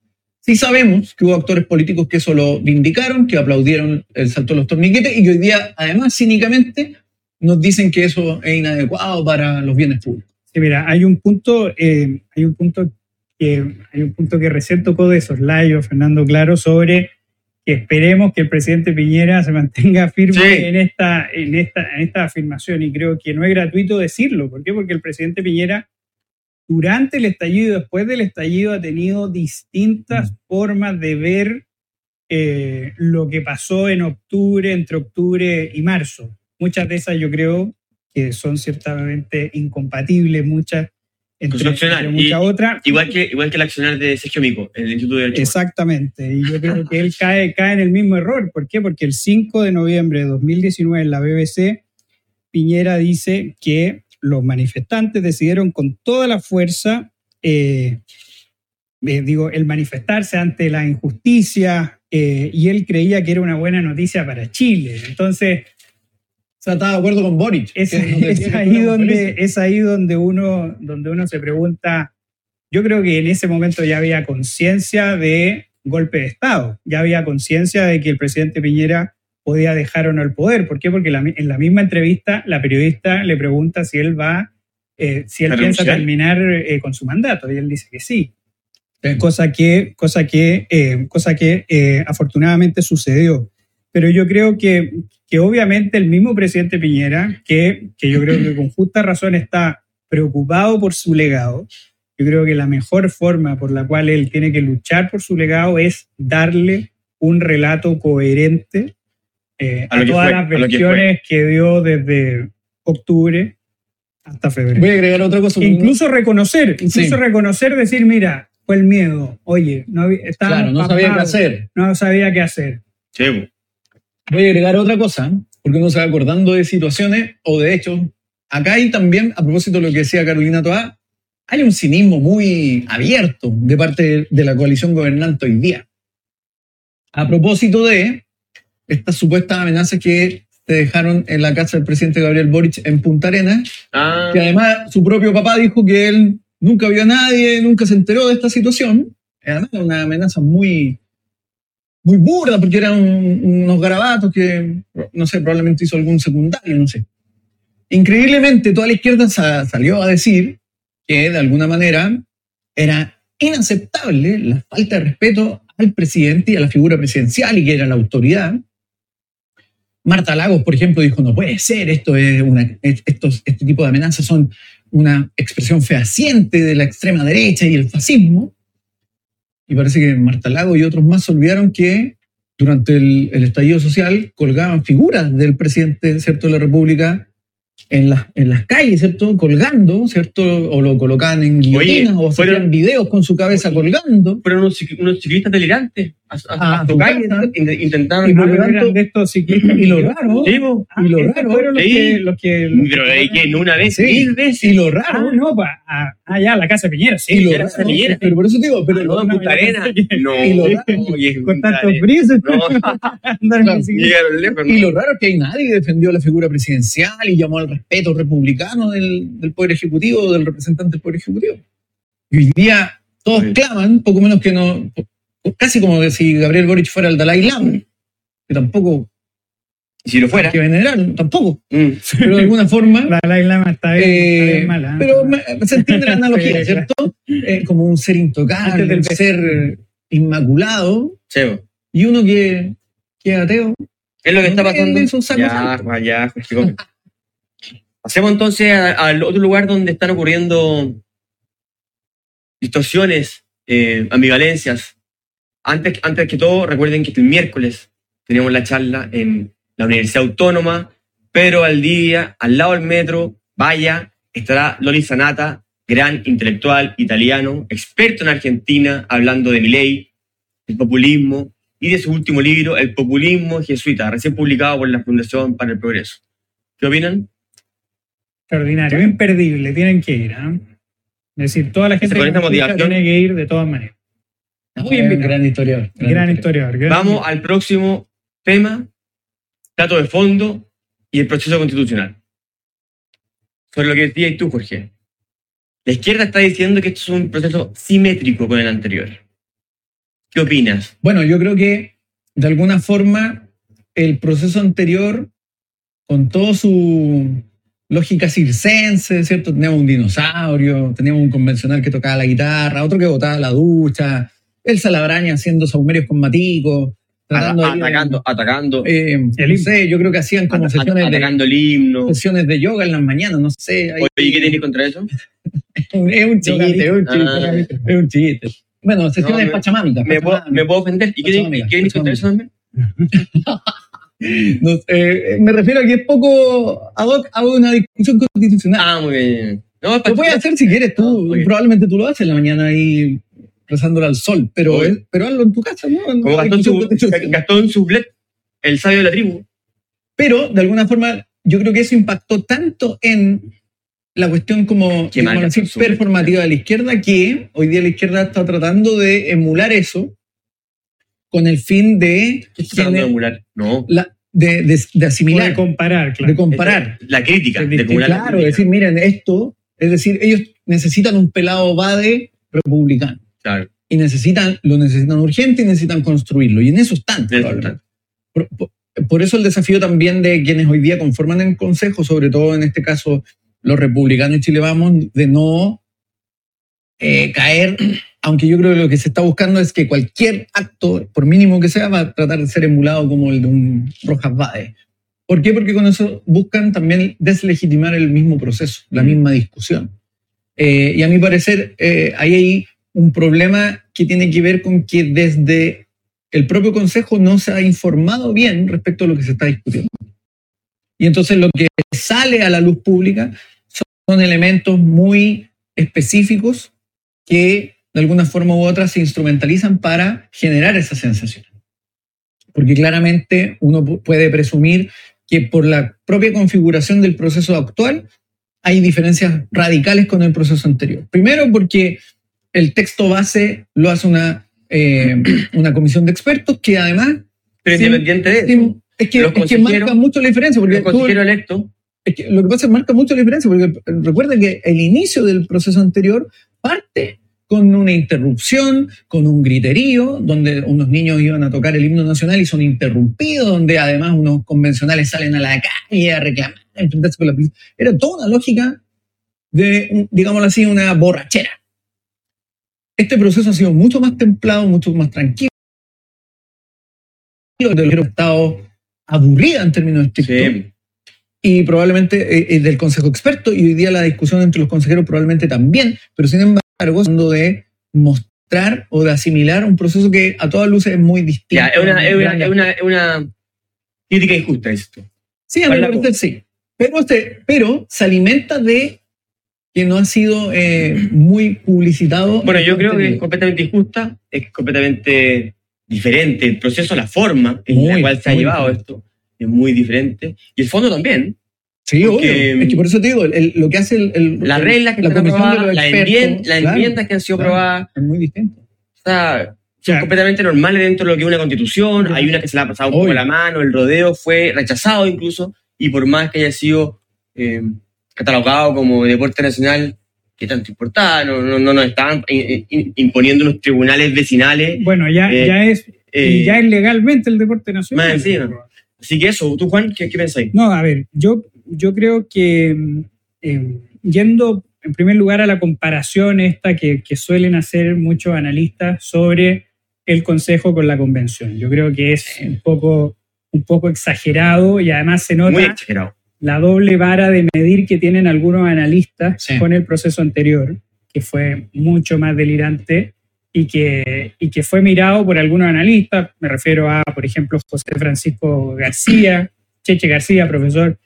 Sí sabemos que hubo actores políticos que eso lo vindicaron, que aplaudieron el salto de los torniquetes y que hoy día, además, cínicamente, nos dicen que eso es inadecuado para los bienes públicos. Sí, mira, hay un punto, eh, hay un punto que hay un punto que recién tocó de soslayo Fernando Claro sobre esperemos que el presidente Piñera se mantenga firme Sí. en esta, en esta, en esta afirmación y creo que no es gratuito decirlo. ¿Por qué? Porque el presidente Piñera durante el estallido y después del estallido ha tenido distintas formas de ver eh, lo que pasó en octubre, entre octubre y marzo. Muchas de esas yo creo que son ciertamente incompatibles, muchas entre, entre Y-. Igual que, igual que el accionar de Sergio Mico, en el Instituto de Derecho. Exactamente, y yo creo que él cae, cae en el mismo error. ¿Por qué? Porque el 5 de noviembre de 2019 en la BBC, Piñera dice que los manifestantes decidieron con toda la fuerza, eh, eh, digo, el manifestarse ante la injusticia, eh, y él creía que era una buena noticia para Chile. Entonces, sea, estaba de acuerdo con Boric. es, ahí donde, es ahí donde, uno, donde uno se pregunta, yo creo que en ese momento ya había conciencia de golpe de Estado, ya había conciencia de que el presidente Piñera podía dejar o no el poder. ¿Por qué? Porque la en la misma entrevista la periodista le pregunta si él va, eh, si él ¿A piensa renunciar? terminar eh, con su mandato y él dice que sí Sí. cosa que, cosa que, eh, cosa que eh, afortunadamente sucedió. Pero yo creo que, que obviamente el mismo presidente Piñera, que, que yo creo que con justa razón está preocupado por su legado, yo creo que la mejor forma por la cual él tiene que luchar por su legado es darle un relato coherente eh, A a, todas fue, las lo que versiones que, dio desde octubre hasta febrero. Voy a agregar otra cosa. Incluso reconocer, incluso Sí. reconocer, decir, mira, fue el miedo. Oye, no había, Claro, no sabía qué hacer. No sabía qué hacer. Pues. Voy a agregar otra cosa, porque uno se va acordando de situaciones o de hechos. Acá hay también, a propósito de lo que decía Carolina Toá, hay un cinismo muy abierto de parte de la coalición gobernante hoy día. A propósito de estas supuestas amenazas que se dejaron en la casa del presidente Gabriel Boric en Punta Arenas, Ah, que además su propio papá dijo que él nunca vio a nadie, nunca se enteró de esta situación. Además, una amenaza muy, muy burda, porque eran un- unos garabatos que, no sé, probablemente hizo algún secundario, no sé. Increíblemente, toda la izquierda sa- salió a decir que, de alguna manera, era inaceptable la falta de respeto al presidente y a la figura presidencial y que era la autoridad. Marta Lagos, por ejemplo, dijo, no puede ser, esto es estos, este tipo de amenazas son una expresión fehaciente de la extrema derecha y el fascismo. Y parece que Marta Lagos y otros más se olvidaron que durante el, el estallido social colgaban figuras del presidente ¿cierto? de la República en las, en las calles, ¿cierto? Colgando, ¿cierto? O lo colocaban en guillotinas o fueron- hacían videos con su cabeza colgando. fueron unos, unos ciclistas delirantes a, a, Ah, a su calle, intentaron. Y por Ah, lo pero tanto- de estos ciclistas. Y lo raro, Sí. Ah, y lo estos raro, fueron los sí. que, los que, los pero que- que no una vez, Sí. mil veces. y lo Ah, raro, no, pa, ah, ah, ya, la casa de Piñera, sí. y lo raro, Piñera. pero por eso digo, pero Ah, no, en Punta Arena. No, y lo raro, oye, Con tantos. No, en llegaron lejos. Y lo raro es que hay nadie que defendió la figura presidencial y llamó al respeto republicano del, del Poder Ejecutivo o del representante del Poder Ejecutivo. Y hoy día todos Sí. claman, poco menos que no, casi como que si Gabriel Boric fuera el Dalai Lama, que tampoco Y si lo fuera. que venerar, tampoco, Mm. pero de alguna forma. La Dalai Lama está bien, está eh, bien mala. ¿eh? pero me- se entiende la analogía, ¿cierto? Eh, como un ser intocable, del un ser inmaculado, po. y uno que, que es ateo. ¿Qué es lo que está pasando? Ya, ya. Pasemos entonces al otro lugar donde están ocurriendo distorsiones, eh, ambivalencias. Antes, antes que todo, recuerden que el miércoles teníamos la charla en la Universidad Autónoma, Pedro Valdivia, al lado del metro, vaya, estará Loli Sanata, gran intelectual italiano, experto en Argentina, hablando de Milei, el populismo, y de su último libro, El populismo jesuita, recién publicado por la Fundación para el Progreso. ¿Qué opinan? Extraordinario, imperdible, tienen que ir. ¿ah? Es decir, toda la gente que escucha tiene que ir de todas maneras. Muy invitado. gran historiador. Gran historiador. gran Vamos al próximo tema, dato de fondo y el proceso constitucional. Sobre lo que decías tú, Jorge. La izquierda está diciendo que esto es un proceso simétrico con el anterior. ¿Qué opinas? Bueno, yo creo que de alguna forma el proceso anterior, con toda su lógica circense, ¿cierto? Teníamos un dinosaurio, teníamos un convencional que tocaba la guitarra, otro que botaba la ducha, el Salabraña haciendo saumerios con maticos, tratando de- atacando, atacando, Eh, El no sé, yo creo que hacían como sesiones de, atacando el himno. sesiones de yoga en las mañanas, no sé. ahí- Oye, ¿qué tienes contra eso? es un chiste, es un chiste, Ah. es un chiste. Bueno, sesiones No, me- pachamámicas. ¿Me puedo, pachamámicas. me puedo ofender? ¿Y qué tienes contra eso también? No, eh, me refiero a que es poco ad hoc a una discusión constitucional. Ah, muy bien. No, lo puedes hacer si quieres tú, Ah, probablemente tú lo haces en la mañana ahí rezándole al sol, pero, es- pero hazlo en tu casa, ¿no? Como Gastón, constitucional. Gastón Sublet, el sabio de la tribu. Pero de alguna forma yo creo que eso impactó tanto en la cuestión como digamos así, performativa de la izquierda que hoy día la izquierda está tratando de emular eso con el fin de, ¿Qué estás tratando de? No. la- de, de- de asimilar, de comparar, claro. de comparar. La crítica. Es De Claro, crítica. decir, miren, esto, es decir, ellos necesitan un pelado Bade republicano. Claro. Y necesitan, lo necesitan urgente y necesitan construirlo. Y en eso están. En eso. Por, por- por eso el desafío también de quienes hoy día conforman el Consejo, sobre todo en este caso los republicanos y Chile Vamos, de no eh, caer, aunque yo creo que lo que se está buscando es que cualquier acto, por mínimo que sea, va a tratar de ser emulado como el de un Rojas Bade. ¿Por qué? Porque con eso buscan también deslegitimar el mismo proceso, la misma discusión. Eh, y a mi parecer, eh, ahí hay un problema que tiene que ver con que desde el propio Consejo no se ha informado bien respecto a lo que se está discutiendo. Y entonces lo que sale a la luz pública son elementos muy específicos que de alguna forma u otra se instrumentalizan para generar esa sensación. Porque claramente uno pu- puede presumir que por la propia configuración del proceso actual hay diferencias radicales con el proceso anterior. Primero porque el texto base lo hace una, eh, una comisión de expertos que además Pero Sí. independiente de eso, Sí, es que, es marca mucho la diferencia. Porque los es que lo que pasa es que marca mucho la diferencia, porque recuerda que el inicio del proceso anterior parte con una interrupción, con un griterío, donde unos niños iban a tocar el himno nacional y son interrumpidos, donde además unos convencionales salen a la calle a reclamar, a enfrentarse con la policía. Era toda una lógica de, digámoslo así, una borrachera. Este proceso ha sido mucho más templado, mucho más tranquilo, de lo que ha estado aburrida en términos estrictos sí. y probablemente eh, eh, del Consejo Experto, y hoy día la discusión entre los consejeros probablemente también, pero sin embargo, tratando de mostrar o de asimilar un proceso que a todas luces es muy distinto. Ya, es una, es una, es una, es una crítica injusta esto. Sí, a mi ¿Cuál es la parecer sí. Pero, este- pero se alimenta de que no ha sido eh, muy publicitado. Bueno, yo creo que es completamente injusta, es completamente diferente. El proceso, la forma en la Muy, cual se ha llevado diferente. esto es muy diferente. Y el fondo también. Sí, porque- obvio. Es que por eso te digo, el- el- lo que hace el, Las reglas que la están comisión de las enmiendas que han sido claro. aprobadas, es muy distinto. o sea, son completamente normales dentro de lo que es una constitución. Hay una que se la ha pasado un poco Obvio. la mano, el rodeo fue rechazado incluso, y por más que haya sido eh, catalogado como deporte nacional, ¿qué tanto importaba? No, no, no nos estaban eh, eh, imponiendo unos tribunales vecinales. Bueno, ya, Eh, ya es eh, ya es legalmente el deporte nacional. más encima. Así que eso, tú Juan, ¿qué, qué pensáis? No, a ver, yo, yo creo que eh, yendo en primer lugar a la comparación esta que, que suelen hacer muchos analistas sobre el Consejo con la Convención. Yo creo que es un poco, un poco exagerado y además se nota la doble vara de medir que tienen algunos analistas Sí. con el proceso anterior, que fue mucho más delirante y que, y que fue mirado por algunos analistas. Me refiero a, por ejemplo, José Francisco García, Cheche García, profesor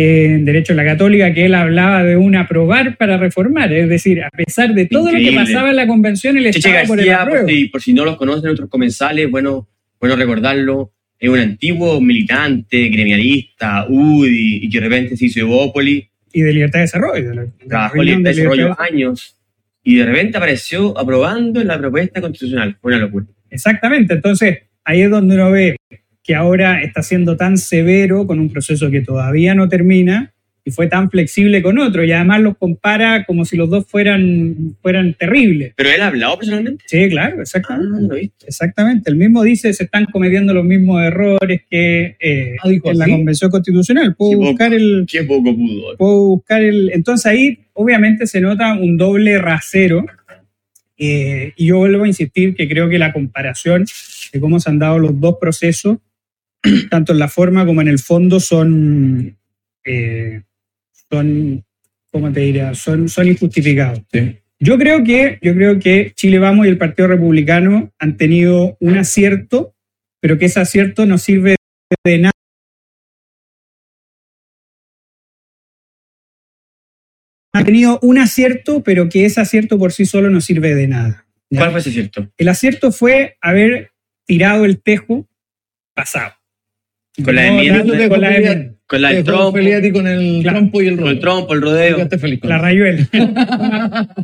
en Derecho a la Católica que él hablaba de un aprobar para reformar. Es decir, a pesar de todo lo que pasaba en la convención, él Cheche estaba por el García, por si, por si no los conocen nuestros comensales, bueno, bueno recordarlo, es un antiguo militante, gremialista, UDI, y que de repente se hizo Evópoli, Y de libertad de desarrollo. de la- de la trabajó en libertad de de desarrollo libertad- años, y de repente apareció aprobando la propuesta constitucional. Fue una locura. Exactamente. Entonces, ahí es donde uno ve que ahora está siendo tan severo con un proceso que todavía no termina y fue tan flexible con otro. Y además los compara como si los dos fueran, fueran terribles. ¿Pero él ha hablado personalmente? Sí, claro, Ah, exactamente. no lo he visto. Exactamente. El mismo dice se están cometiendo los mismos errores que eh, Ah, dijo en la. Convención Constitucional. Puedo Qué poco. buscar el, Qué poco pudo. puedo buscar el. Entonces ahí obviamente se nota un doble rasero. eh, y yo vuelvo a insistir que creo que la comparación de cómo se han dado los dos procesos, tanto en la forma como en el fondo, son, eh, son ¿cómo te diría? Son, son injustificados. Sí. Yo creo que, yo creo que Chile Vamos y el Partido Republicano han tenido un acierto, pero que ese acierto no sirve de nada. Han tenido un acierto, pero que ese acierto por sí solo no sirve de nada. ¿ya? ¿Cuál fue ese cierto? El acierto fue haber tirado el tejo pasado. Con la No, dando- con la enmienda. Con la del trompo, Feliati con el Claro. trompo y el con el rodeo. trompo, el rodeo. Feliz con La rayuela.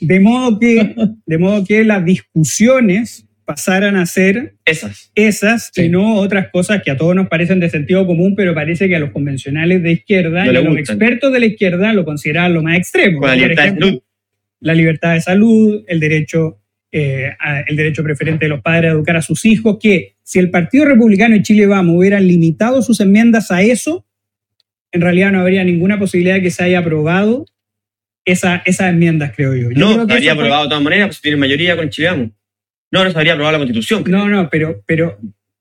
De modo que, de modo que las discusiones pasaran a ser Esas. esas Sí. y no otras cosas que a todos nos parecen de sentido común, pero parece que a los convencionales de izquierda No y a los expertos de la izquierda lo consideran lo más extremo. Con la libertad de salud. la libertad de salud, el derecho, eh, a- el derecho preferente de los padres a educar a sus hijos, que si el Partido Republicano y Chile Vamos hubieran limitado sus enmiendas a eso, en realidad no habría ninguna posibilidad de que se haya aprobado esa, esas enmiendas, creo yo. Yo No, creo se que habría fue- aprobado de todas maneras, pues tiene mayoría con Chile Vamos. No, no se habría aprobado la constitución. creo. No, no, pero, pero,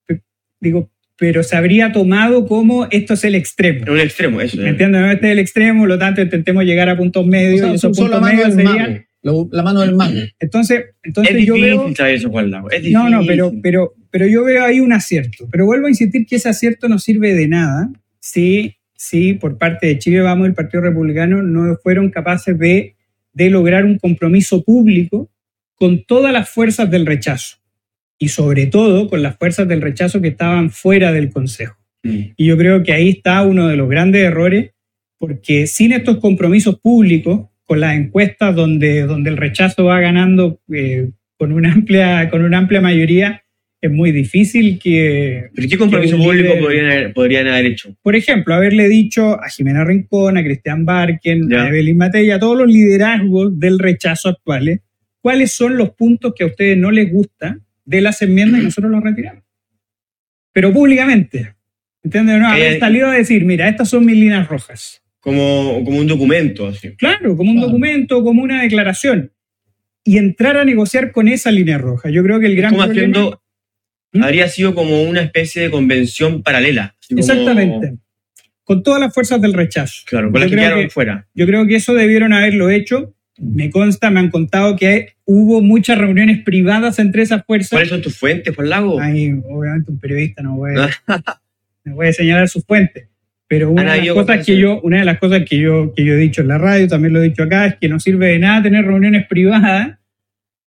pe- digo, pero se habría tomado como esto es el extremo. Un extremo, eso. ¿Me entiendes? No, Este es el extremo, por lo tanto intentemos llegar a puntos O medios sea, y esos puntos medios serían... La, mano del mago. Entonces, Es entonces yo veo... eso. Es. No, no, pero, pero, pero yo veo ahí un acierto. Pero vuelvo a insistir que ese acierto no sirve de nada si, si por parte de Chile Vamos y el Partido Republicano no fueron capaces de, de lograr un compromiso público con todas las fuerzas del rechazo. Y sobre todo con las fuerzas del rechazo que estaban fuera del Consejo. Mm. Y yo creo que ahí está uno de los grandes errores, porque sin estos compromisos públicos, con las encuestas donde, donde el rechazo va ganando eh, con, una amplia, con una amplia mayoría, es muy difícil que, ¿Pero qué compromiso público líder- podrían haber, podrían haber hecho? por ejemplo, haberle dicho a Jimena Rincón, a Cristian Barken, Ya. a Evelyn Matei, a todos los liderazgos del rechazo actuales, cuáles son los puntos que a ustedes no les gusta de las enmiendas y nosotros los retiramos. Pero públicamente. ¿Entiendes? No, haber Eh, salido a decir, mira, estas son mis líneas rojas. Como, como un documento, así. Claro, como un Claro. documento, como una declaración. Y entrar a negociar con esa línea roja. Yo creo que el gran Como problema- haciendo. ¿Mm? Habría sido como una especie de convención paralela. como- Exactamente. Con todas las fuerzas del rechazo. Claro, con Yo las que quedaron que- fuera. Yo creo que eso debieron haberlo hecho. Me consta, me han contado que hubo muchas reuniones privadas entre esas fuerzas. ¿Cuáles son tus fuentes, Juan Lago? Hay, obviamente, un periodista no puede, no puede señalar sus fuentes. Pero una de, las cosas que yo, una de las cosas que yo, que yo he dicho en la radio, también lo he dicho acá, es que no sirve de nada tener reuniones privadas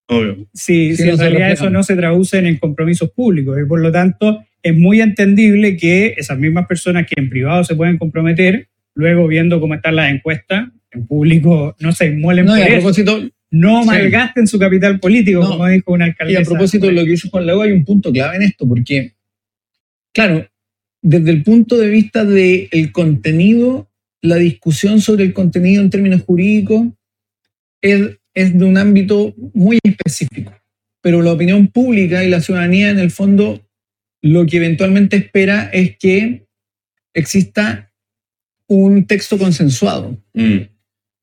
Obvio. si, Sí, si no en realidad eso no se traduce en compromisos públicos. Y por lo tanto, es muy entendible que esas mismas personas que en privado se pueden comprometer, luego viendo cómo están las encuestas, en público no se inmuelen No, y por a eso. propósito, No Sí. malgasten su capital político, No. como dijo una Y alcaldesa. a propósito de lo que hizo Juan Lago, hay un punto clave en esto, porque, claro, desde el punto de vista del contenido, la discusión sobre el contenido en términos jurídicos es, es de un ámbito muy específico. Pero la opinión pública y la ciudadanía, en el fondo, lo que eventualmente espera es que exista un texto consensuado. Mm.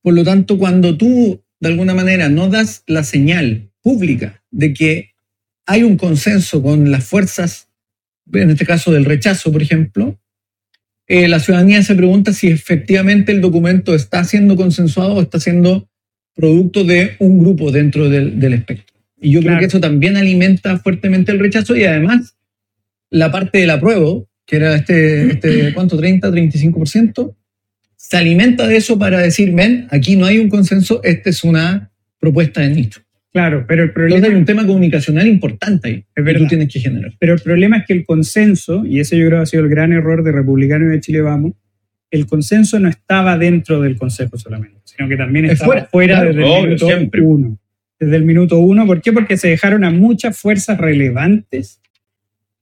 Por lo tanto, cuando tú de alguna manera no das la señal pública de que hay un consenso con las fuerzas, en este caso del rechazo, por ejemplo, eh, la ciudadanía se pregunta si efectivamente el documento está siendo consensuado o está siendo producto de un grupo dentro del, del espectro. Y yo Claro. creo que eso también alimenta fuertemente el rechazo y además la parte del apruebo que era este, este ¿cuánto? 30, 35%, se alimenta de eso para decir, ven, aquí no hay un consenso, esta es una propuesta de nicho. Claro, pero el Entonces problema, hay un tema comunicacional importante ahí, que verdad. tú tienes que generar. pero el problema es que el consenso, y ese yo creo ha sido el gran error de Republicano y de Chile Vamos, el consenso no estaba dentro del Consejo solamente, sino que también Es estaba fuera, fuera, claro, desde obvio, el minuto siempre. uno. Desde el minuto uno. ¿Por qué? Porque se dejaron a muchas fuerzas relevantes.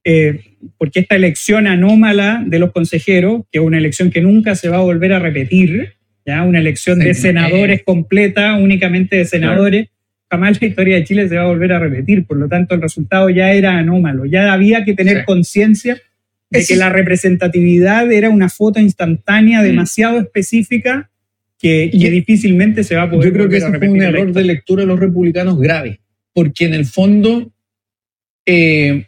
eh, porque esta elección anómala de los consejeros, que es una elección que nunca se va a volver a repetir, ya una elección Sí, de no, senadores completa, únicamente de senadores, jamás la historia de Chile se va a volver a repetir. Por lo tanto, el resultado ya era anómalo. Ya había que tener Sí. conciencia de que la representatividad era una foto instantánea demasiado específica que, que Y- difícilmente se va a poder Yo creo que ese fue un error de lectura de los republicanos grave, porque en el fondo eh,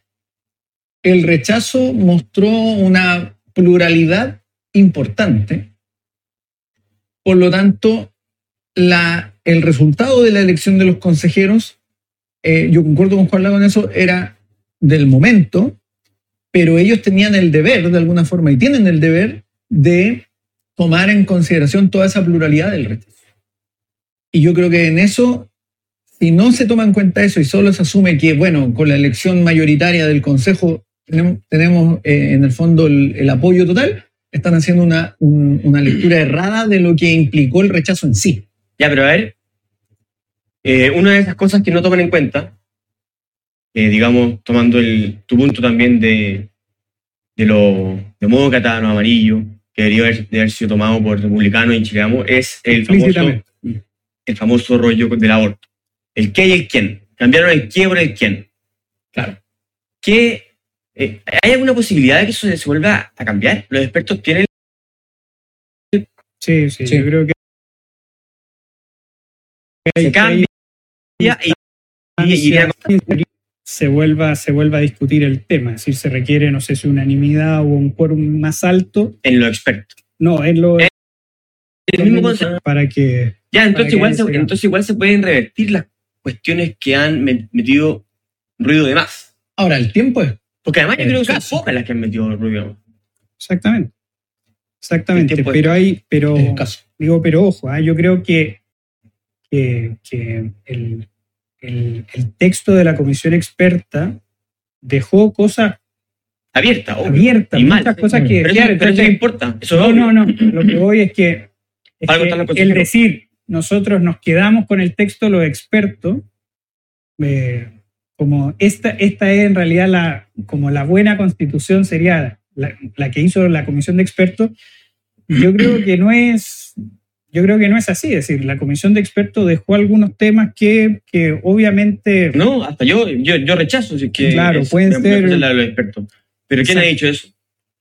el rechazo mostró una pluralidad importante. Por lo tanto, la, el resultado de la elección de los consejeros, eh, yo concuerdo con Juan Lago en eso, era del momento, pero ellos tenían el deber, de alguna forma, y tienen el deber de tomar en consideración toda esa pluralidad del rechazo. Y yo creo que en eso, si no se toma en cuenta eso y solo se asume que, bueno, con la elección mayoritaria del Consejo tenemos, tenemos, eh, en el fondo el, el apoyo total, están haciendo una, un- una lectura errada de lo que implicó el rechazo en sí. Ya, pero a ver, eh, una de esas cosas que no toman en cuenta, eh, digamos, tomando el, tu punto también de, de los demócratas, los amarillos, que debería haber, de haber sido tomado por republicanos y chileamos, es el famoso, el famoso rollo del aborto. El qué y el quién. Cambiaron el qué por el quién. Claro. ¿Qué, eh, ¿Hay alguna posibilidad de que eso se vuelva a cambiar? Los expertos tienen Sí, sí, Sí. yo creo que se cambia y, y- y se vuelva, se vuelva a discutir el tema. Es decir, se requiere, no sé si unanimidad o un quórum más alto. en los expertos. No, es lo El mismo concepto. para que Ya, entonces igual, se, entonces igual se pueden revertir las cuestiones que han me- metido ruido de más. Ahora, el tiempo es Porque además yo creo que son pocas las que han metido ruido de más. Exactamente. Exactamente. Pero hay, pero digo, pero ojo, ah, yo creo que, que, que el, el- el texto de la comisión experta dejó cosas abiertas, y mal, muchas sí. cosas que Pero, desear. eso, pero eso no Entonces, importa. Eso es no, no, no. Lo que voy es que, es Algo que el decir nosotros nos quedamos con el texto los expertos, eh, como esta, esta es en realidad la, como la buena constitución sería la, la que hizo la comisión de expertos, yo creo que no es, yo creo que no es así, es decir, la comisión de expertos dejó algunos temas que, que obviamente No, hasta yo, yo, yo rechazo. Si que Claro, es pueden ser- cosa la de los expertos. Pero ¿quién ha dicho eso?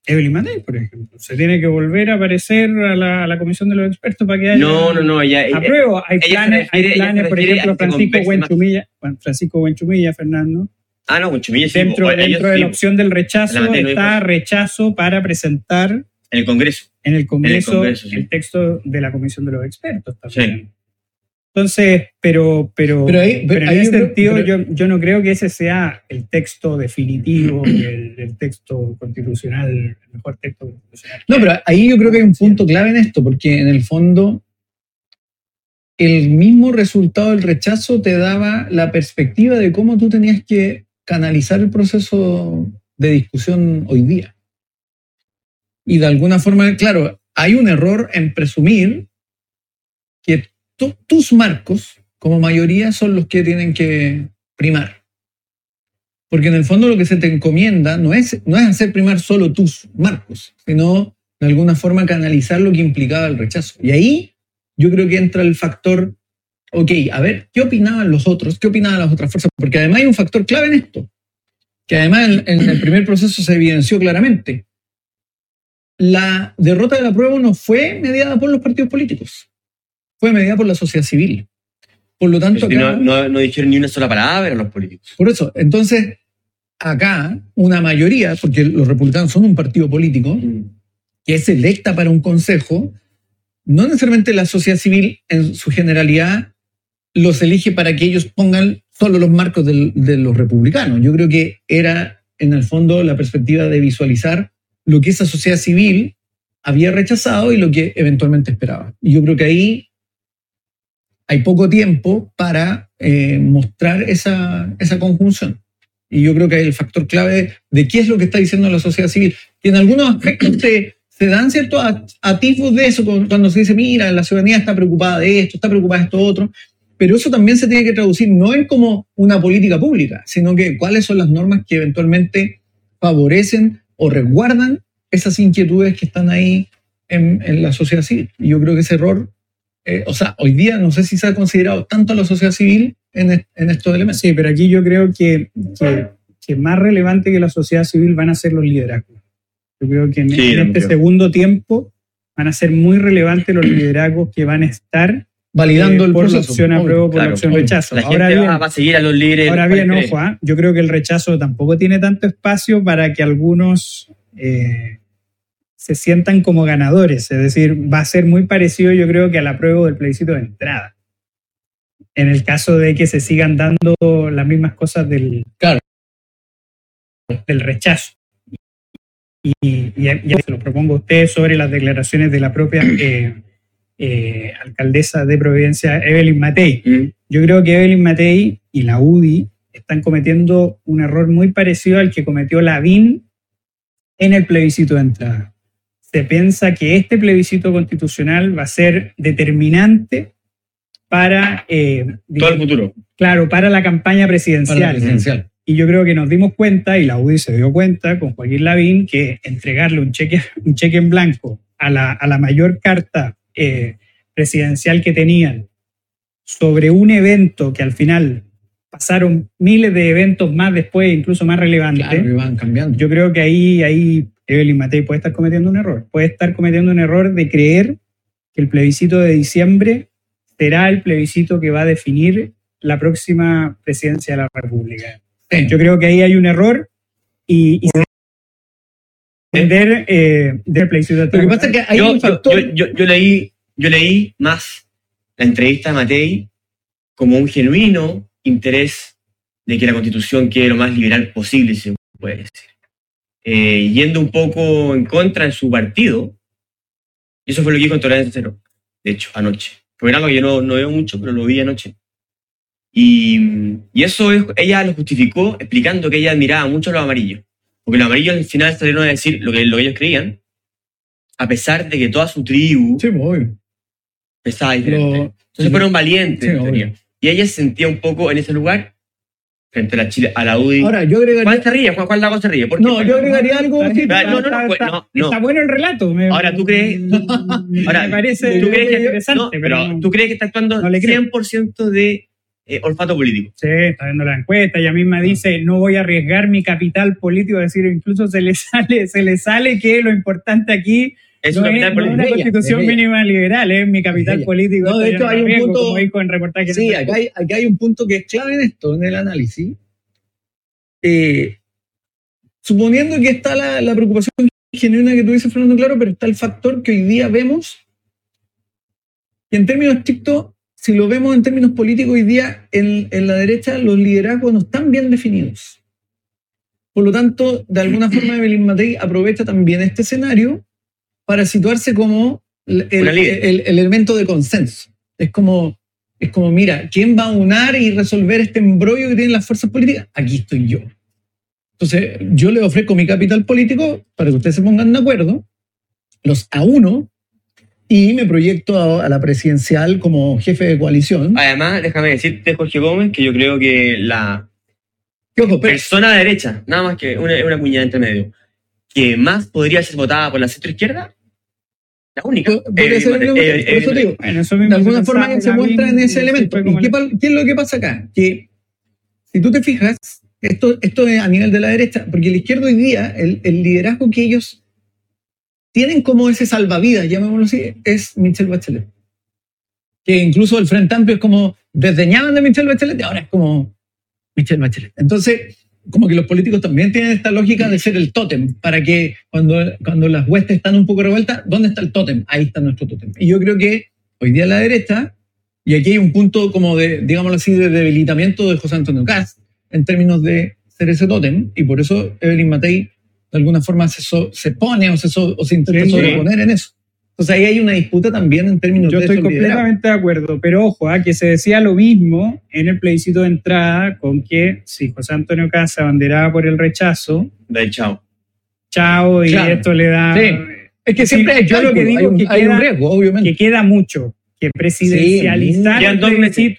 Evelyn Matei, por ejemplo, se tiene que volver a aparecer a la, a la comisión de los expertos para que haya No, no, no. Ella, ella- Apruebo, hay ella planes, hay refiere- planes por ejemplo, Francisco. Buenchumilla, bueno, Francisco Buenchumilla, Fernando, ah, no, con Chumilla sí. dentro, dentro de la opción del rechazo está rechazo para presentar en el Congreso. en el Congreso, el, Congreso, sí. texto de la comisión de los expertos también. Entonces, pero, pero, Pero ahí- pero en ahí yo ese creo- sentido pero- yo, yo no creo que ese sea el texto definitivo, el, el texto constitucional, el mejor texto constitucional. No, pero ahí yo creo que hay un punto clave en esto, porque en el fondo el mismo resultado del rechazo te daba la perspectiva de cómo tú tenías que canalizar el proceso de discusión hoy día. Y de alguna forma, claro, hay un error en presumir que tu- tus marcos, como mayoría, son los que tienen que primar. Porque en el fondo lo que se te encomienda no es, no es hacer primar solo tus marcos, sino de alguna forma canalizar lo que implicaba el rechazo. Y ahí yo creo que entra el factor, ok, a ver, ¿qué opinaban los otros? ¿Qué opinaban las otras fuerzas? Porque además hay un factor clave en esto, que además en el primer proceso se evidenció claramente. La derrota de la prueba no fue mediada por los partidos políticos, fue mediada por la sociedad civil. Por lo tanto, acá- no, no, no dijeron ni una sola palabra los políticos. por eso, entonces, acá una mayoría, porque los republicanos son un partido político, que es electa para un consejo, no necesariamente la sociedad civil en su generalidad los elige para que ellos pongan solo los marcos del- de los republicanos. Yo creo que era, en el fondo, la perspectiva de visualizar lo que esa sociedad civil había rechazado y lo que eventualmente esperaba. Y yo creo que ahí hay poco tiempo para eh, mostrar esa, esa conjunción. Y yo creo que el factor clave de qué es lo que está diciendo la sociedad civil. Y en algunos aspectos se, se dan ciertos atisbos de eso cuando se dice, mira, la ciudadanía está preocupada de esto, está preocupada de esto otro. Pero eso también se tiene que traducir no en como una política pública, sino que cuáles son las normas que eventualmente favorecen o resguardan esas inquietudes que están ahí en, en la sociedad civil. Y yo creo que ese error eh, o sea, hoy día no sé si se ha considerado tanto a la sociedad civil en, en estos elementos. Sí, pero aquí yo creo que, que, más relevante que la sociedad civil van a ser los liderazgos. Yo creo que en, este segundo tiempo van a ser muy relevantes los liderazgos que van a estar validando eh, el por la opción apruebo, por la opción rechazo. La ahora bien, va, a seguir a los líderes. Ahora bien, ojo, ¿ah? yo creo que el rechazo tampoco tiene tanto espacio para que algunos eh, se sientan como ganadores. Es decir, va a ser muy parecido, yo creo, que a la prueba del plebiscito de entrada. En el caso de que se sigan dando las mismas cosas del, claro. del rechazo. Y, ya se lo propongo a usted sobre las declaraciones de la propia eh, eh, alcaldesa de Providencia, Evelyn Matei. Mm. Yo creo que Evelyn Matei y la UDI están cometiendo un error muy parecido al que cometió Lavín en el plebiscito de entrada se piensa que este plebiscito constitucional va a ser determinante para... Eh, Todo el futuro. Claro, para la campaña presidencial. Y yo creo que nos dimos cuenta, y la UDI se dio cuenta con Joaquín Lavín, que entregarle un cheque, un cheque en blanco a la, a la mayor carta eh, presidencial que tenían sobre un evento que al final pasaron miles de eventos más después, incluso más relevantes. Claro, cambiando. Yo creo que ahí, ahí Evelyn Matei puede estar cometiendo un error. Puede estar cometiendo un error de creer que el plebiscito de diciembre será el plebiscito que va a definir la próxima presidencia de la República. Yo creo que ahí hay un error y, y entender eh, del plebiscito. Lo que pasa es que hay yo, un factor... yo, yo, leí, yo leí más la entrevista de Matei como un genuino interés de que la constitución quede lo más liberal posible, si se puede decir. Eh, yendo un poco en contra de su partido. Y eso fue lo que dijo en Tolerancia Cero, de hecho, anoche. Fue algo que yo no, no veo mucho, pero lo vi anoche. Y, y eso ella lo justificó explicando que ella admiraba mucho a los amarillos. Porque los amarillos al final salieron a decir lo que, lo que ellos creían, a pesar de que toda su tribu sí, muy. pensaba diferente. Entonces fueron valientes. y ella se sentía un poco en ese lugar frente a la Chile, a la UDI. Ahora, yo agregaría... ¿Cuál se ríe? ¿Cuál, cuál lado se ríe? no, yo agregaría algo... Está, no, no, no, está, no, está, bueno el relato. Me, ahora, ¿tú crees...? ahora, me parece ¿tú crees que, interesante, pero, ¿tú crees que está actuando 100% de eh, olfato político? Sí, está viendo la encuesta. Ella misma dice, no voy a arriesgar mi capital político. Es decir, incluso se le sale, se le sale que lo importante aquí es no una, es, no una constitución mínima liberal, es mi capital político. No, de hecho hay un punto, como dijo en reportaje. Sí, acá hay, acá hay un punto que es clave en esto, en el análisis, eh, suponiendo que está la, preocupación genuina que tú dices, Fernando, claro, pero está el factor que hoy día vemos, que en términos estrictos, si lo vemos en términos políticos, hoy día en, la derecha los liderazgos no están bien definidos. Por lo tanto, de alguna forma, Evelyn Matei aprovecha también este escenario para situarse como el, el, elemento de consenso. Es como, es como, mira, ¿quién va a unar y resolver este embrollo que tienen las fuerzas políticas? Aquí estoy yo. Entonces, yo le ofrezco mi capital político para que ustedes se pongan de acuerdo, los a uno, y me proyecto a, la presidencial como jefe de coalición. Además, déjame decirte, Jorge Gómez, que yo creo que la persona de derecha, nada más que una, una cuñada entre medio, que más podría ser votada por la centro izquierda, la única. Eh, eh, eso digo, de alguna forma se muestra en ese elemento. ¿Y qué, qué, es lo que pasa acá? Que si tú te fijas, esto, esto es a nivel de la derecha, porque la izquierda hoy día, el, el liderazgo que ellos tienen como ese salvavidas, llamémoslo así, es Michelle Bachelet. Que incluso el Frente Amplio es como desdeñaban de Michelle Bachelet y ahora es como Michelle Bachelet. Entonces, como que los políticos también tienen esta lógica de ser el tótem, para que cuando, cuando las huestes están un poco revueltas, ¿dónde está el tótem? Ahí está nuestro tótem. Y yo creo que hoy día la derecha, y aquí hay un punto como de, digámoslo así, de debilitamiento de José Antonio Cast, en términos de ser ese tótem, y por eso Evelyn Matei, de alguna forma se, so- se pone o se, so- o se intenta Sí, sí. sobreponer en eso. Entonces ahí hay una disputa también en términos Yo de estoy esos liderazgos. completamente de acuerdo, pero ojo, ah, que se decía lo mismo en el plebiscito de entrada con que si José Antonio Casa abanderaba por el rechazo, De chao. chao, y Claro. esto le da... Sí. Es que siempre Sí, hay, yo lo que digo hay un, que hay un riesgo, obviamente. que queda mucho, que presidencializar... Sí,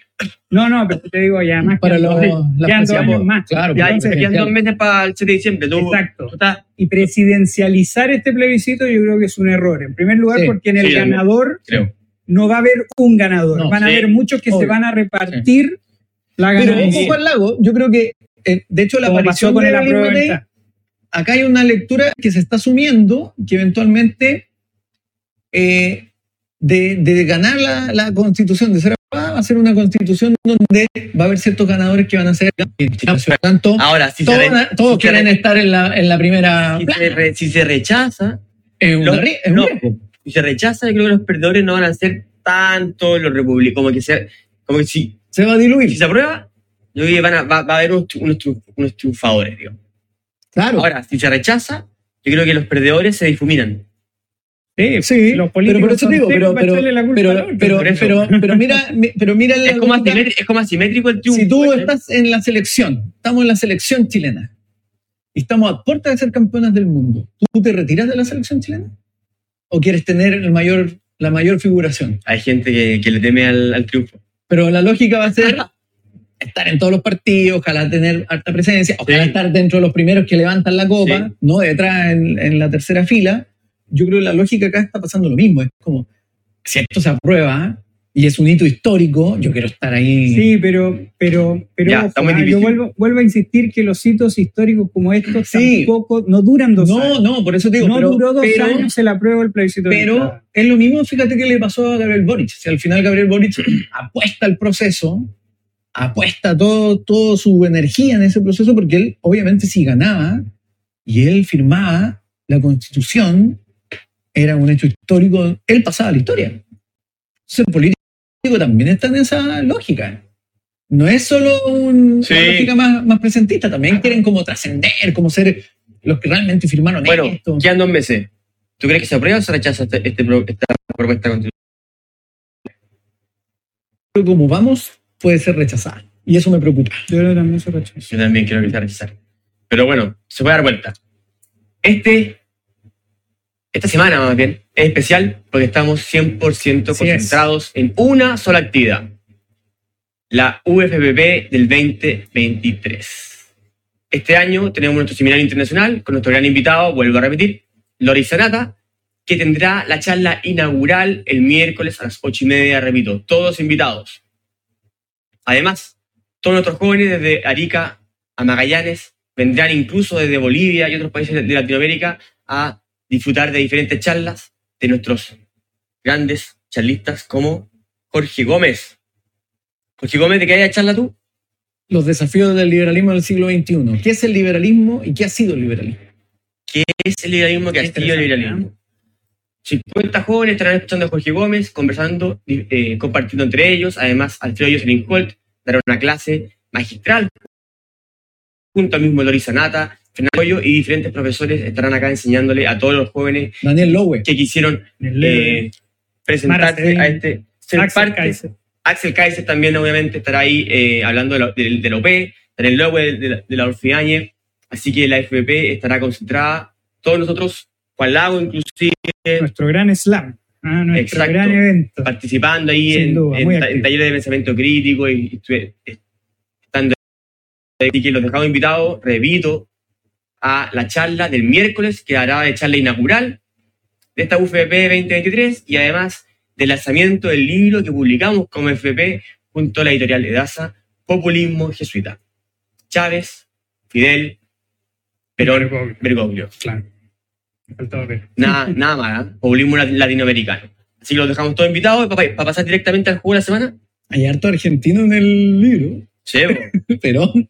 No, no, pero te digo, ya más para los, dos- las quedan dos años más. Claro, Ya, quedan dos meses para el 7 de diciembre. Tú, Exacto. tú estás- Y presidencializar este plebiscito yo creo que es un error. En primer lugar, Sí, porque en el sí, ganador creo. no va a haber un ganador. No, van a haber muchos que se van a repartir la Pero ganancia. ojo al lago, yo creo que, eh, de hecho, la Como aparición con de el venta. acá hay una lectura que se está asumiendo que eventualmente eh, de, de ganar la, la constitución, de ser va a ser una constitución donde va a haber ciertos ganadores que van a ser. Por tanto, Ahora, si todos, se, re- todos si se quieren re- estar en la, en la primera. si se re- si se rechaza, Es un lo- ri- es un no. si se rechaza, yo creo que los perdedores no van a ser tanto los republicanos. Como que, sea, como que si, Se va a diluir. si se aprueba, yo creo que van a, va, va a haber unos, unos, unos triunfadores. Digo. Claro. Ahora, si se rechaza, yo creo que los perdedores se difuminan. Sí, Sí, los pero políticos por eso son digo, secos pero, pero, echarle la culpa pero, al otro. pero, por eso. pero, pero mira, mi- pero mira Es como, es como asimétrico el triunfo. si tú ¿cachai? estás en la selección, estamos en la selección chilena y estamos a puerta de ser campeonas del mundo, ¿tú te retiras de la selección chilena? ¿O quieres tener el mayor, la mayor figuración? Hay gente que, que le teme al, al triunfo. Pero la lógica va a ser estar en todos los partidos, ojalá tener harta presencia, ojalá Sí. estar dentro de los primeros que levantan la copa, Sí. no detrás en, en la tercera fila. Yo creo que la lógica acá está pasando lo mismo. Es como, si esto se aprueba y es un hito histórico, yo quiero estar ahí. Sí, pero, pero, pero Ya, ojo, ah, yo vuelvo, vuelvo a insistir que los hitos históricos como estos Sí. tampoco no duran dos no, años. no, por eso te digo. no pero, duró dos pero- años el apruebo del plebiscito. de Pero es lo mismo, fíjate que le pasó a Gabriel Boric. Si al final Gabriel Boric apuesta al proceso, apuesta todo, toda su energía en ese proceso, porque él, obviamente, si ganaba y él firmaba la constitución, era un hecho histórico, él pasaba la historia. Entonces, el político también está en esa lógica. No es solo un- Sí. una lógica más, más presentista, también quieren como trascender, como ser los que realmente firmaron Bueno, esto. quedan dos meses. ¿Tú crees que se aprueba o se rechaza este, este pro- esta propuesta constitucional? Pero como vamos, puede ser rechazada. Y eso me preocupa. Yo creo que también se rechazó. Yo también creo que se rechazar. Pero bueno, se puede dar vuelta. Este, esta semana más bien, es especial porque estamos 100% Así es. concentrados en una sola actividad. La UFPP del 2023. Este año tenemos nuestro seminario internacional con nuestro gran invitado, vuelvo a repetir, Loris Sanata, que tendrá la charla inaugural el miércoles a las ocho y media, repito, todos invitados. Además, todos nuestros jóvenes desde Arica a Magallanes vendrán incluso desde Bolivia y otros países de Latinoamérica a disfrutar de diferentes charlas de nuestros grandes charlistas como Jorge Gómez. Jorge Gómez, ¿de qué haya charla tú? Los desafíos del liberalismo del siglo XXI. ¿Qué es el liberalismo y qué ha sido el liberalismo? ¿Qué es el liberalismo que ha sido el liberalismo? 50 jóvenes estarán escuchando a Jorge Gómez, conversando, eh, compartiendo entre ellos. Además, Alfredo Jocelyn Holt dará una clase magistral junto al mismo Loris Sanata, Fernando y diferentes profesores estarán acá enseñándole a todos los jóvenes Daniel Lowe. que quisieron eh, presentarse Mara a este ser Axel parte. Kaiser. Axel Kaiser también obviamente estará ahí eh, hablando de la, de, de la OP, Daniel Lowe de, la- de la Orfiañe, así que la FPP estará concentrada, todos nosotros, Juan Lago inclusive, nuestro gran slam, ah, nuestro Exacto. gran evento. participando ahí en, duda, en ta- talleres de pensamiento crítico y, y estando así que los dejamos invitados, repito, a la charla del miércoles, que hará de charla inaugural de esta UFP 2023 y además del lanzamiento del libro que publicamos como FP junto a la editorial Edasa, Populismo Jesuita. Chávez, Fidel, Perón, Bergoglio. Claro. Nada, nada más, ¿eh? populismo lat- latinoamericano. Así que los dejamos todos invitados para, para pasar directamente al juego de la semana. Hay harto argentino en el libro. Sí. Perón.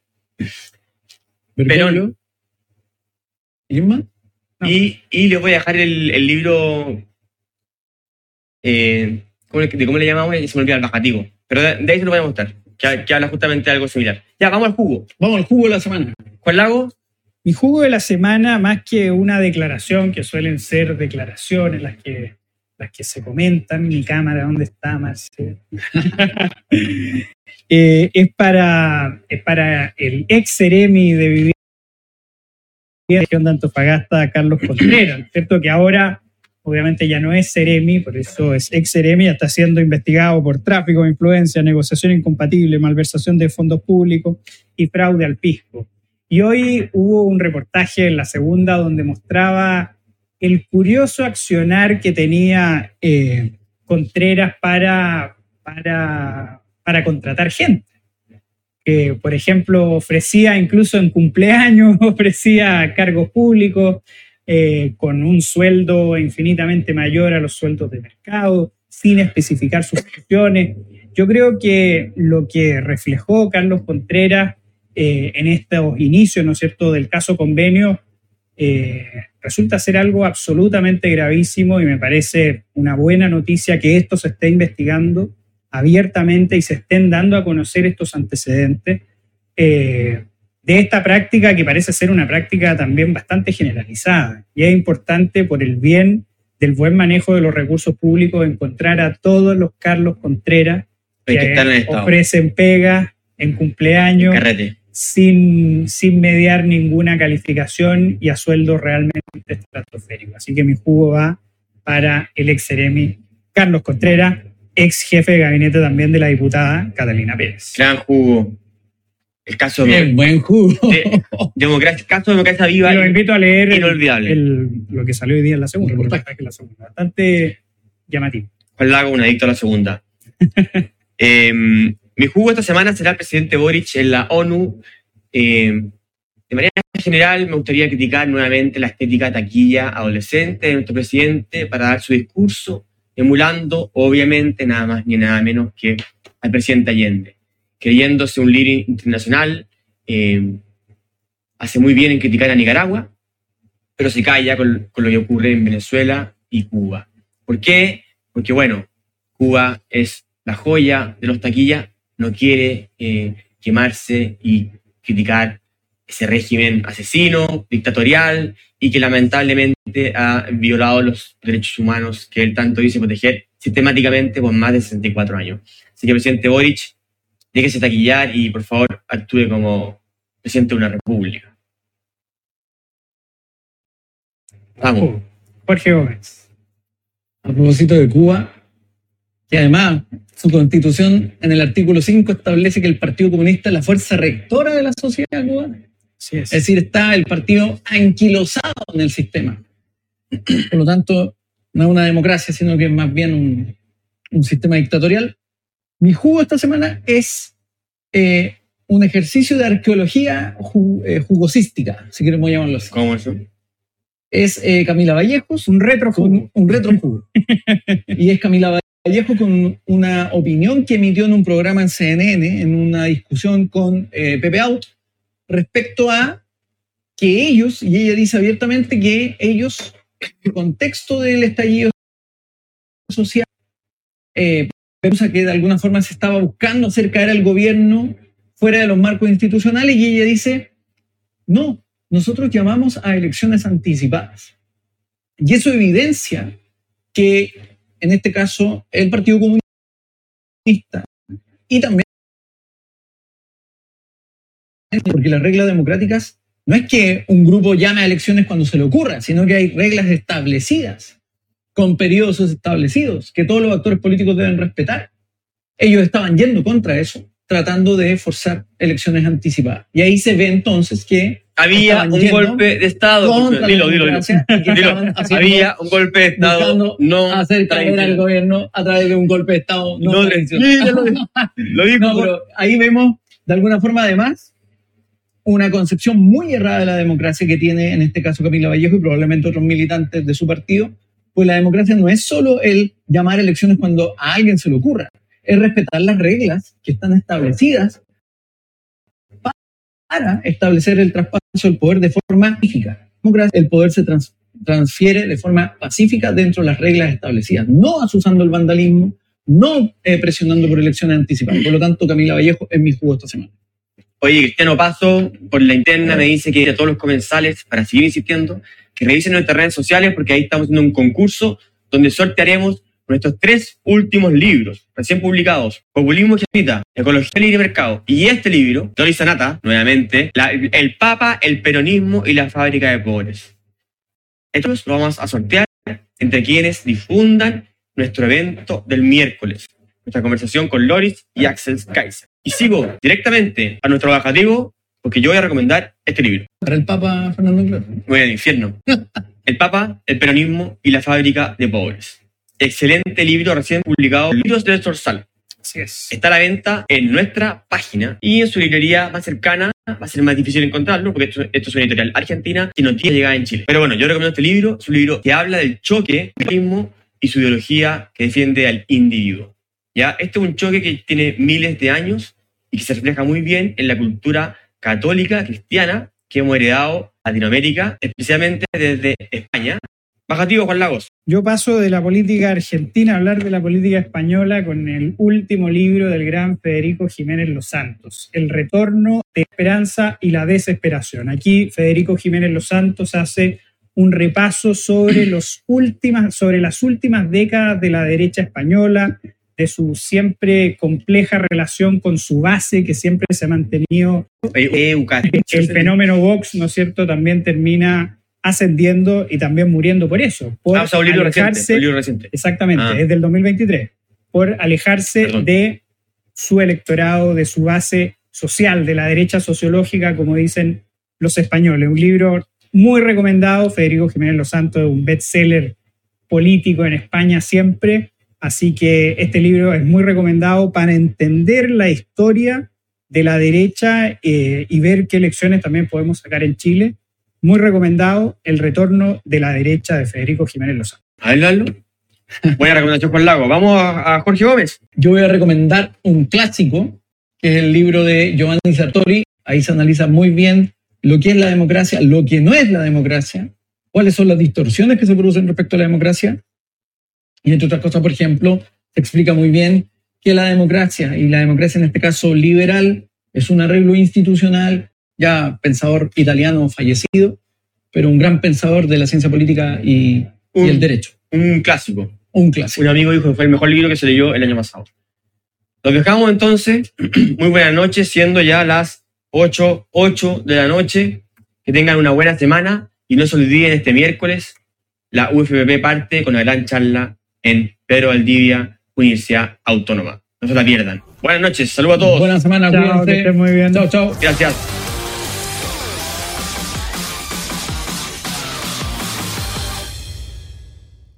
Perón. No. Y, y les voy a dejar el, el libro. eh, ¿cómo le- ¿De cómo le llamamos? Y se me olvida el bajativo. Pero de, de ahí se lo voy a mostrar. Que, que habla justamente de algo similar. Ya, vamos al jugo. Vamos al jugo de la semana. Juan Lago, Mi jugo de la semana, más que una declaración, que suelen ser declaraciones las que, las que se comentan, mi cámara, ¿dónde está, Marce? Eh, es, para, es para el ex Ceremi de de región de Antofagasta, Carlos Contreras, ¿cierto? Que ahora obviamente ya no es Ceremi, por eso es ex Ceremi, ya está siendo investigado por tráfico de influencia, negociación incompatible, malversación de fondos públicos y fraude al fisco. Y hoy hubo un reportaje en la segunda donde mostraba el curioso accionar que tenía eh, Contreras para, para, para contratar gente. Que, por ejemplo, ofrecía incluso en cumpleaños, ofrecía cargos públicos, eh, con un sueldo infinitamente mayor a los sueldos de mercado, sin especificar sus funciones. Yo creo que lo que reflejó Carlos Contreras eh, en estos inicios, ¿no es cierto?, del caso convenio, eh, resulta ser algo absolutamente gravísimo y me parece una buena noticia que esto se esté investigando abiertamente y se estén dando a conocer estos antecedentes de esta práctica que parece ser una práctica también bastante generalizada. Y es importante por el bien del buen manejo de los recursos públicos encontrar a todos los Carlos Contreras que, ofrecen pega en cumpleaños sin, sin mediar ninguna calificación y a sueldo realmente estratosférico. Así que mi jugo va para el ex Carlos Contreras, ex jefe de gabinete también de la diputada Catalina Pérez. Gran jugo. El caso de, buen jugo. De, democracia, caso de democracia viva. Lo invito a leer inolvidable. lo que salió hoy día en la segunda. En la segunda. Bastante llamativo. Juan Lago, un adicto a la segunda. eh, mi jugo esta semana será el presidente Boric en la ONU. Eh, de manera general, me gustaría criticar nuevamente la estética taquilla adolescente de nuestro presidente para dar su discurso, emulando, obviamente, nada más ni nada menos que al presidente Allende creyéndose un líder internacional, eh, hace muy bien en criticar a Nicaragua, pero se calla con, con, lo que ocurre en Venezuela y Cuba. ¿Por qué? Porque, bueno, Cuba es la joya de los taquillas, no quiere eh, quemarse y criticar ese régimen asesino, dictatorial y que lamentablemente ha violado los derechos humanos que él tanto dice proteger sistemáticamente por más de 64 años. Así que, presidente Boric, déjese taquillar y por favor actúe como presidente de una república. Vamos. Jorge Gómez. A propósito de Cuba, que además su constitución en el artículo 5 establece que el Partido Comunista es la fuerza rectora de la sociedad cubana. Es. decir, está el partido anquilosado en el sistema. Por lo tanto, no es una democracia, sino que es más bien un, un sistema dictatorial. Mi jugo esta semana es eh, un ejercicio de arqueología eh, jugosística, si queremos llamarlo así. ¿Cómo eso? Es eh, Camila Vallejos. Un retro jugo. Un, retro jugo. y es Camila Vallejo con una opinión que emitió en un programa en CNN, en una discusión con Pepe Out, respecto a que ellos, y ella dice abiertamente que ellos, en el contexto del estallido social, eh, que de alguna forma se estaba buscando hacer caer al gobierno fuera de los marcos institucionales y ella dice, no, nosotros llamamos a elecciones anticipadas. Y eso evidencia que en este caso el Partido Comunista y también porque las reglas democráticas no es que un grupo llame a elecciones cuando se le ocurra, sino que hay reglas establecidas con periodos establecidos que todos los actores políticos deben respetar. Ellos estaban yendo contra eso, tratando de forzar elecciones anticipadas. Y ahí se ve entonces que había un golpe de Estado. Dilo, dilo, dilo. Había un golpe de Estado. No hacer caer al gobierno a través de un golpe de Estado. No, no lo, dijo. No, pero ahí vemos, de alguna forma, además, una concepción muy errada de la democracia que tiene, en este caso, Camila Vallejo y probablemente otros militantes de su partido, pues la democracia no es solo el llamar elecciones cuando a alguien se le ocurra, es respetar las reglas que están establecidas para establecer el traspaso del poder de forma pacífica. El poder se transfiere de forma pacífica dentro de las reglas establecidas, no asusando el vandalismo, no eh, presionando por elecciones anticipadas. Por lo tanto, Camila Vallejo es mi jugo esta semana. Oye, Cristiano Paso, por la interna me dice que a todos los comensales, para seguir insistiendo, que revisen nuestras redes sociales porque ahí estamos haciendo un concurso donde sortearemos nuestros tres últimos libros recién publicados, Populismo Gemita, Ecología Libre y Mercado, y este libro, Doris Sanata, nuevamente, El Papa, el Peronismo y la Fábrica de Pobres. Estos lo vamos a sortear entre quienes difundan nuestro evento del miércoles, nuestra conversación con Loris y Axel Kaiser. Y sigo directamente a nuestro bajativo porque yo voy a recomendar este libro. Para el Papa Fernando Claro. Voy al infierno. El Papa, el Peronismo y la Fábrica de Pobres. Excelente libro recién publicado, Libros de Sorsal. Así es. Está a la venta en nuestra página y en su librería más cercana va a ser más difícil encontrarlo porque esto, esto es una editorial argentina y no tiene llegada en Chile. Pero bueno, yo recomiendo este libro. Es un libro que habla del choque del peronismo y su ideología que defiende al individuo. ¿Ya? Este es un choque que tiene miles de años y que se refleja muy bien en la cultura católica cristiana que hemos heredado Latinoamérica, especialmente desde España. Bajativo, Juan Lagos. Yo paso de la política argentina a hablar de la política española con el último libro del gran Federico Jiménez Los Santos, El retorno de esperanza y la desesperación. Aquí Federico Jiménez Los Santos hace un repaso sobre, los últimas, sobre las últimas décadas de la derecha española, de su siempre compleja relación con su base, que siempre se ha mantenido Eh, Eucat. el fenómeno Vox, ¿no es cierto?, también termina ascendiendo y también muriendo por eso, por Ah, o sea, un libro reciente. alejarse, Un libro reciente. exactamente, Ah. es del 2023, por alejarse Perdón. de su electorado, de su base social, de la derecha sociológica, como dicen los españoles. Un libro muy recomendado, Federico Jiménez Los Santos, un bestseller político en España siempre, así que este libro es muy recomendado para entender la historia de la derecha eh, y ver qué lecciones también podemos sacar en Chile. Muy recomendado El retorno de la derecha de Federico Jiménez Lozano. A ver, Lalo. Buena recomendación, Juan Lago. Vamos a, a Jorge Gómez. Yo voy a recomendar un clásico, que es el libro de Giovanni Sartori. Ahí se analiza muy bien lo que es la democracia, lo que no es la democracia, cuáles son las distorsiones que se producen respecto a la democracia. Y entre otras cosas, por ejemplo, se explica muy bien que la democracia, y la democracia en este caso liberal, es un arreglo institucional, ya pensador italiano fallecido, pero un gran pensador de la ciencia política y, y el Un, derecho. un clásico. Un clásico. Un amigo dijo que fue el mejor libro que se leyó el año pasado. Los dejamos entonces. Muy buenas noches, siendo ya las 8, 8 de la noche. Que tengan una buena semana y no se olviden este miércoles la UFPP parte con una gran charla en Pedro Valdivia, Universidad Autónoma. No se la pierdan. Buenas noches, saludos a todos. Buena semana, Chao, que cuídense. estén muy bien. Chao, chao. Gracias.